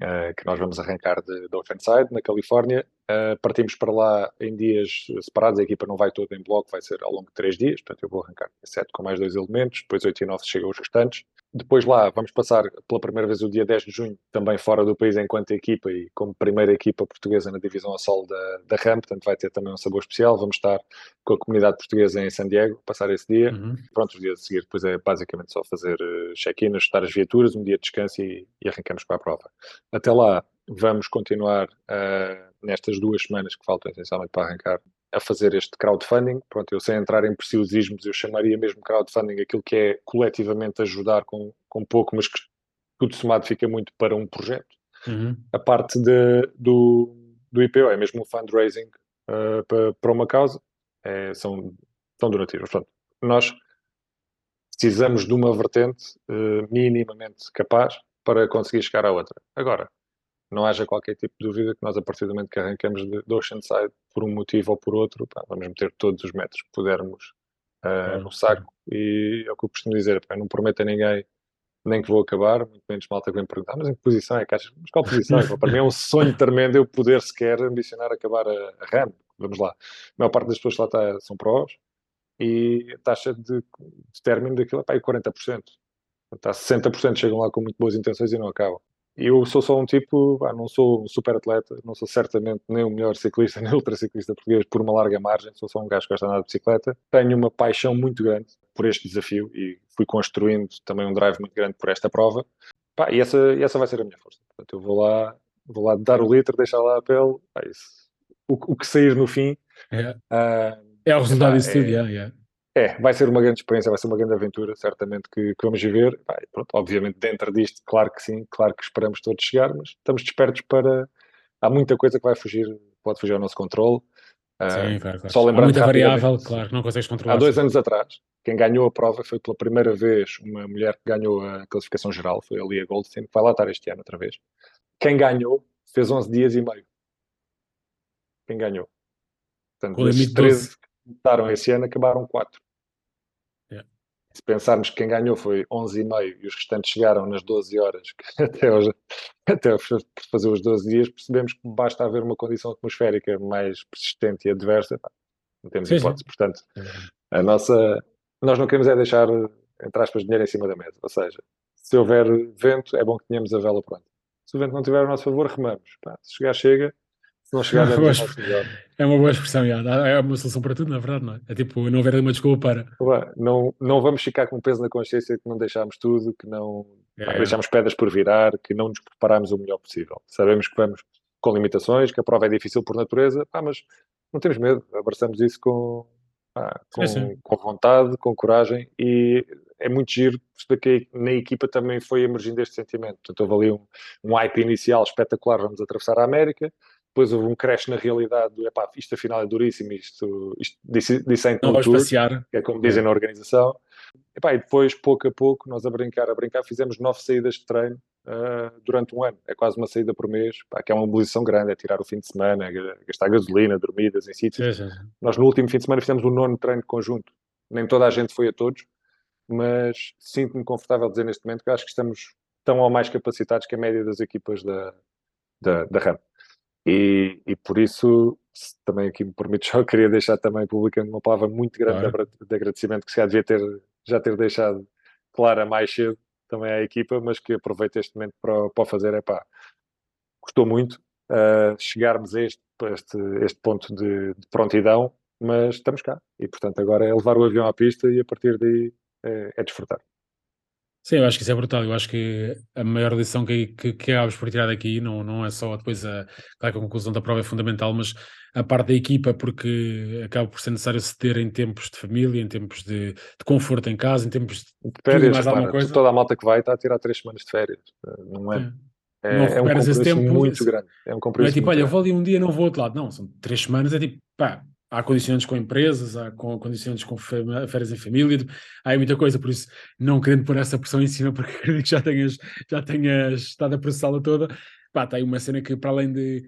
S3: uh, que nós vamos arrancar de, de na Califórnia, Uh, partimos para lá em dias separados, a equipa não vai toda em bloco, vai ser ao longo de três dias, portanto eu vou arrancar 7 com mais dois elementos, depois 8 e 9 chegam os restantes. Depois lá vamos passar pela primeira vez o dia 10 de junho, também fora do país enquanto equipa e como primeira equipa portuguesa na divisão a solo da, da RAM, portanto vai ter também um sabor especial. Vamos estar com a comunidade portuguesa em San Diego, passar esse dia. Uhum. Pronto, os dias a seguir depois é basicamente só fazer uh, check-in, ajustar as viaturas, um dia de descanso e, e arrancamos para a prova. Até lá vamos continuar uh, nestas duas semanas que faltam essencialmente para arrancar a fazer este crowdfunding. Pronto, eu sem entrar em preciosismos, eu chamaria mesmo crowdfunding aquilo que é coletivamente ajudar com, com pouco, mas que tudo somado fica muito para um projeto. Uhum. A parte de, do, do IPO é mesmo um fundraising uh, para, para uma causa, é, são, são donativos. Portanto, nós precisamos de uma vertente uh, minimamente capaz para conseguir chegar à outra. Agora, não haja qualquer tipo de dúvida que nós, a partir do momento que arrancamos de, de Oceanside, por um motivo ou por outro, pá, vamos meter todos os metros que pudermos uh, no saco. E é o que eu costumo dizer, pá, não prometo a ninguém nem que vou acabar, muito menos malta que vem perguntar, mas em que posição é que achas? Mas qual posição? (laughs) É? Para mim é um sonho tremendo eu poder sequer ambicionar acabar a, a RAM. Vamos lá. A maior parte das pessoas que lá está são prós e a taxa de, de término daquilo é pá, é 40%. Está 60% chegam lá com muito boas intenções e não acabam. Eu sou só um tipo, ah, não sou um super atleta, não sou certamente nem o melhor ciclista, (laughs) nem ultraciclista português por uma larga margem, sou só um gajo que gosta de andar de bicicleta. Tenho uma paixão muito grande por este desafio e fui construindo também um drive muito grande por esta prova. Pá, e essa, essa vai ser a minha força. Portanto, eu vou lá, vou lá dar o litro, deixar lá a pele. Pá, isso, o, o, que sair no fim.
S1: É, uh, é o resultado disso tudo, é.
S3: É, vai ser uma grande experiência, vai ser uma grande aventura, certamente que, que vamos viver. pronto, obviamente, dentro disto, claro que sim, claro que esperamos todos chegar, mas estamos despertos para. Há muita coisa que vai fugir, pode fugir ao nosso controle.
S1: Sim, uh, claro, claro. Só lembrando Há muita variável, claro, não consegues controlar.
S3: Há dois anos atrás, quem ganhou a prova foi pela primeira vez uma mulher que ganhou a classificação geral, foi a Lia Goldstein, que vai lá estar este ano outra vez. Quem ganhou fez 11 dias e meio. Quem ganhou. Portanto, esses 13 começaram esse ano, acabaram 4. Yeah. Se pensarmos que quem ganhou foi 11 e meio e os restantes chegaram nas 12 horas, (laughs) até, hoje, até fazer os 12 dias, percebemos que basta haver uma condição atmosférica mais persistente e adversa, não temos sim, hipótese. Sim. Portanto, a nossa, nós não queremos é deixar, entre aspas, dinheiro em cima da mesa. Ou seja, se houver vento, é bom que tenhamos a vela pronta. Se o vento não estiver a nosso favor, remamos. Pá, se chegar, chega. Não chegar, (laughs)
S1: é, é uma boa expressão, já. é uma solução para tudo, na verdade, não é? É tipo, não haver uma desculpa
S3: para. Não, não vamos ficar com peso na consciência que não deixámos tudo, que não é. deixámos pedras por virar, que não nos preparámos o melhor possível. Sabemos que vamos com limitações, que a prova é difícil por natureza, pá, mas não temos medo, abraçamos isso com, com, sim, sim. com vontade, com coragem e é muito giro porque na equipa também foi emergindo este sentimento. Portanto, houve ali um, um hype inicial espetacular, vamos atravessar a América, depois houve um crash na realidade do epá, isto afinal é duríssimo, isto, isto disse, disse
S1: não vais passear.
S3: que é como dizem é. na organização. Epá, e depois, pouco a pouco, nós a brincar, a brincar, fizemos nove saídas de treino uh, durante um ano. É quase uma saída por mês, pá, que é uma mobilização grande, é tirar o fim de semana, é gastar gasolina, dormidas em sítios. Nós no último fim de semana fizemos o um nono treino conjunto. Nem toda a gente foi a todos, mas sinto-me confortável dizer neste momento que acho que estamos tão ou mais capacitados que a média das equipas da, da, da RAM. E, e por isso, também aqui me permite, (laughs) só queria deixar também publicando uma palavra muito grande claro. de agradecimento que se já devia ter, já ter deixado clara mais cedo também à equipa, mas que aproveito este momento para, para fazer. É pá, gostou muito uh, chegarmos a este, a este, este ponto de, de, prontidão, mas estamos cá e, portanto, agora é levar o avião à pista e a partir daí é, é desfrutar.
S1: Sim, eu acho que isso é brutal. Eu acho que a maior lição que, que, que acabas por tirar daqui não, não é só depois a, claro que a conclusão da prova é fundamental, mas a parte da equipa, porque acaba por ser necessário ceder em tempos de família, em tempos de, de conforto em casa, em tempos de,
S3: férias, mais alguma coisa. Toda a malta que vai está a tirar três semanas de férias, não é? É, não é um compromisso tempo, muito grande. É um compromisso
S1: não é tipo, olha, eu vou ali um dia não vou outro lado. Não, são três semanas, é tipo, pá, há condicionantes com empresas, há condicionantes com férias em família, há muita coisa, por isso não querendo pôr essa pressão em cima, (laughs) porque acredito que já tenhas, já tenhas estado a processá-la toda, pá, tem uma cena que para além de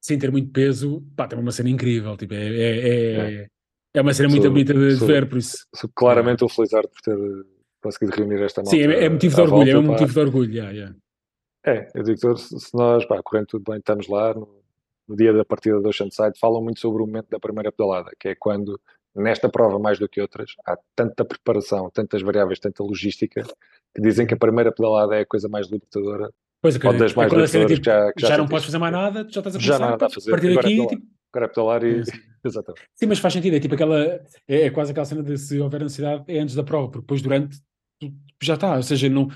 S1: sem ter muito peso, pá, tem uma cena incrível, tipo, é, é, é, é uma cena sou, muito bonita de, sou, ver, por isso.
S3: Sou claramente é. felizardo por ter conseguido reunir esta malta.
S1: Sim, é, é motivo de orgulho, volta, é um motivo de orgulho, yeah, yeah.
S3: É, eu digo que se nós, pá, correndo tudo bem, estamos lá, no dia da partida do Oceanside, falam muito sobre o momento da primeira pedalada, que é quando, nesta prova mais do que outras, há tanta preparação, tantas variáveis, tanta logística, que dizem que a primeira pedalada é a coisa mais libertadora.
S1: Pois, ou das mais é libertadoras tipo, que já, que já, já não podes fazer mais nada, já estás a
S3: pensar, já nada a fazer.
S1: partir
S3: agora
S1: daqui,
S3: é tipo... agora é pedalar e... (laughs) Exatamente.
S1: Sim, mas faz sentido, é tipo aquela, é, é quase aquela cena de se houver ansiedade, é antes da prova, porque depois durante já está, ou seja, não,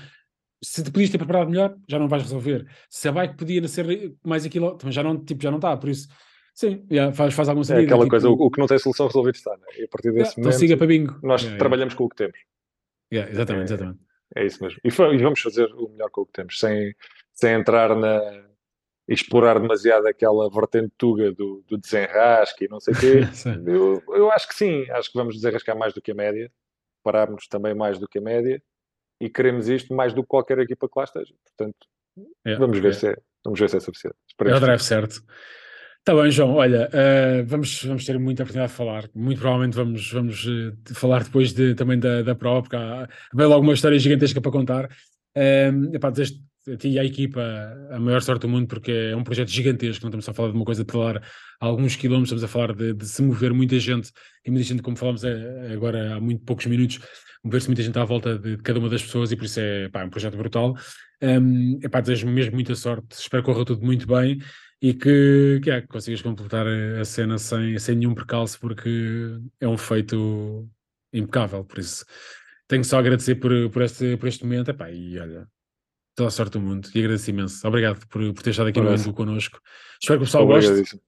S1: se te podias ter preparado melhor, já não vais resolver. Se a bike podia ser mais aquilo, também já não, tipo, já não está, por isso, sim, yeah, faz, faz algum sentido.
S3: É aquela tipo, coisa, o, o, que não tem solução resolvido está, né? e a partir desse yeah, momento,
S1: então siga para bingo.
S3: nós yeah, trabalhamos com o que temos.
S1: exatamente, é, exatamente.
S3: É isso mesmo. E, foi, e, vamos fazer o melhor com o que temos, sem, sem entrar na explorar demasiado aquela vertente tuga do, do desenrasque e não sei o quê. (laughs) eu, eu acho que sim, acho que vamos desenrascar mais do que a média, pararmos também mais do que a média e queremos isto mais do que qualquer equipa que lá esteja. Portanto, é, vamos, ver é. Se é, vamos ver se é suficiente.
S1: É o drive certo. Está bem, João. Olha, uh, vamos, vamos ter muita oportunidade de falar. Muito provavelmente vamos, vamos uh, falar depois de, também da, da prova, porque há, há logo uma história gigantesca para contar. Uh, epá, desejo a ti e à equipa a maior sorte do mundo, porque é um projeto gigantesco. Não estamos só a falar de uma coisa de falar alguns quilómetros, estamos a falar de, de se mover muita gente, e muita gente, como falamos agora há muito poucos minutos, mover-se muita gente à volta de cada uma das pessoas e por isso é, pá, é um projeto brutal. Um, epá, desejo mesmo muita sorte, espero que corra tudo muito bem e que, que, é, que consigas completar a cena sem, sem nenhum percalço, porque é um feito impecável. Por isso, tenho só a agradecer por, por, este, por este momento. Epá, e olha, toda a sorte do mundo e agradeço imenso. Obrigado por, por ter estado aqui no Endo connosco. Espero que o pessoal goste.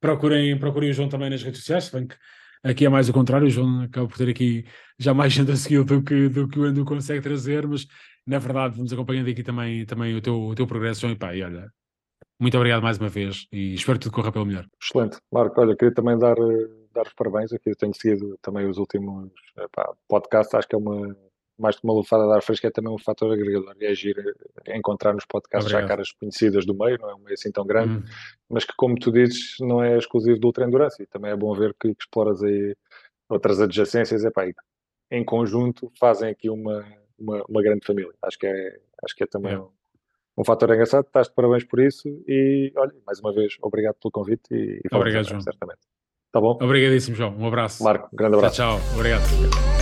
S1: Procurem, procurem o João também nas redes sociais, se bem que Aqui é mais o contrário, o João acaba por ter aqui já mais gente a seguir do que, do que o Ando consegue trazer, mas na verdade vamos acompanhando aqui também, também o, teu, o teu progresso, João, e pá, e olha, muito obrigado mais uma vez e espero que tudo corra pelo melhor.
S3: Excelente. Marco, olha, queria também dar, dar os parabéns aqui, eu tenho seguido também os últimos epá, podcasts, acho que é uma mais que uma lufada de ar fresco, é também um fator agregador e agir, é encontrar nos podcasts Obrigado. já caras conhecidas do meio, não é um meio assim tão grande, hum. mas que, como tu dizes, não é exclusivo do Ultra Endurance e também é bom ver que, que exploras aí outras adjacências epá, e em conjunto fazem aqui uma, uma, uma, grande família. Acho que é, acho que é também é. Um, um fator engraçado. Estás de parabéns por isso e, olha, mais uma vez, obrigado pelo convite e,
S1: e Obrigado, João.
S3: Certamente. Tá bom?
S1: Obrigadíssimo, João. Um abraço.
S3: Marco, um grande abraço.
S1: Tchau, tchau. Obrigado.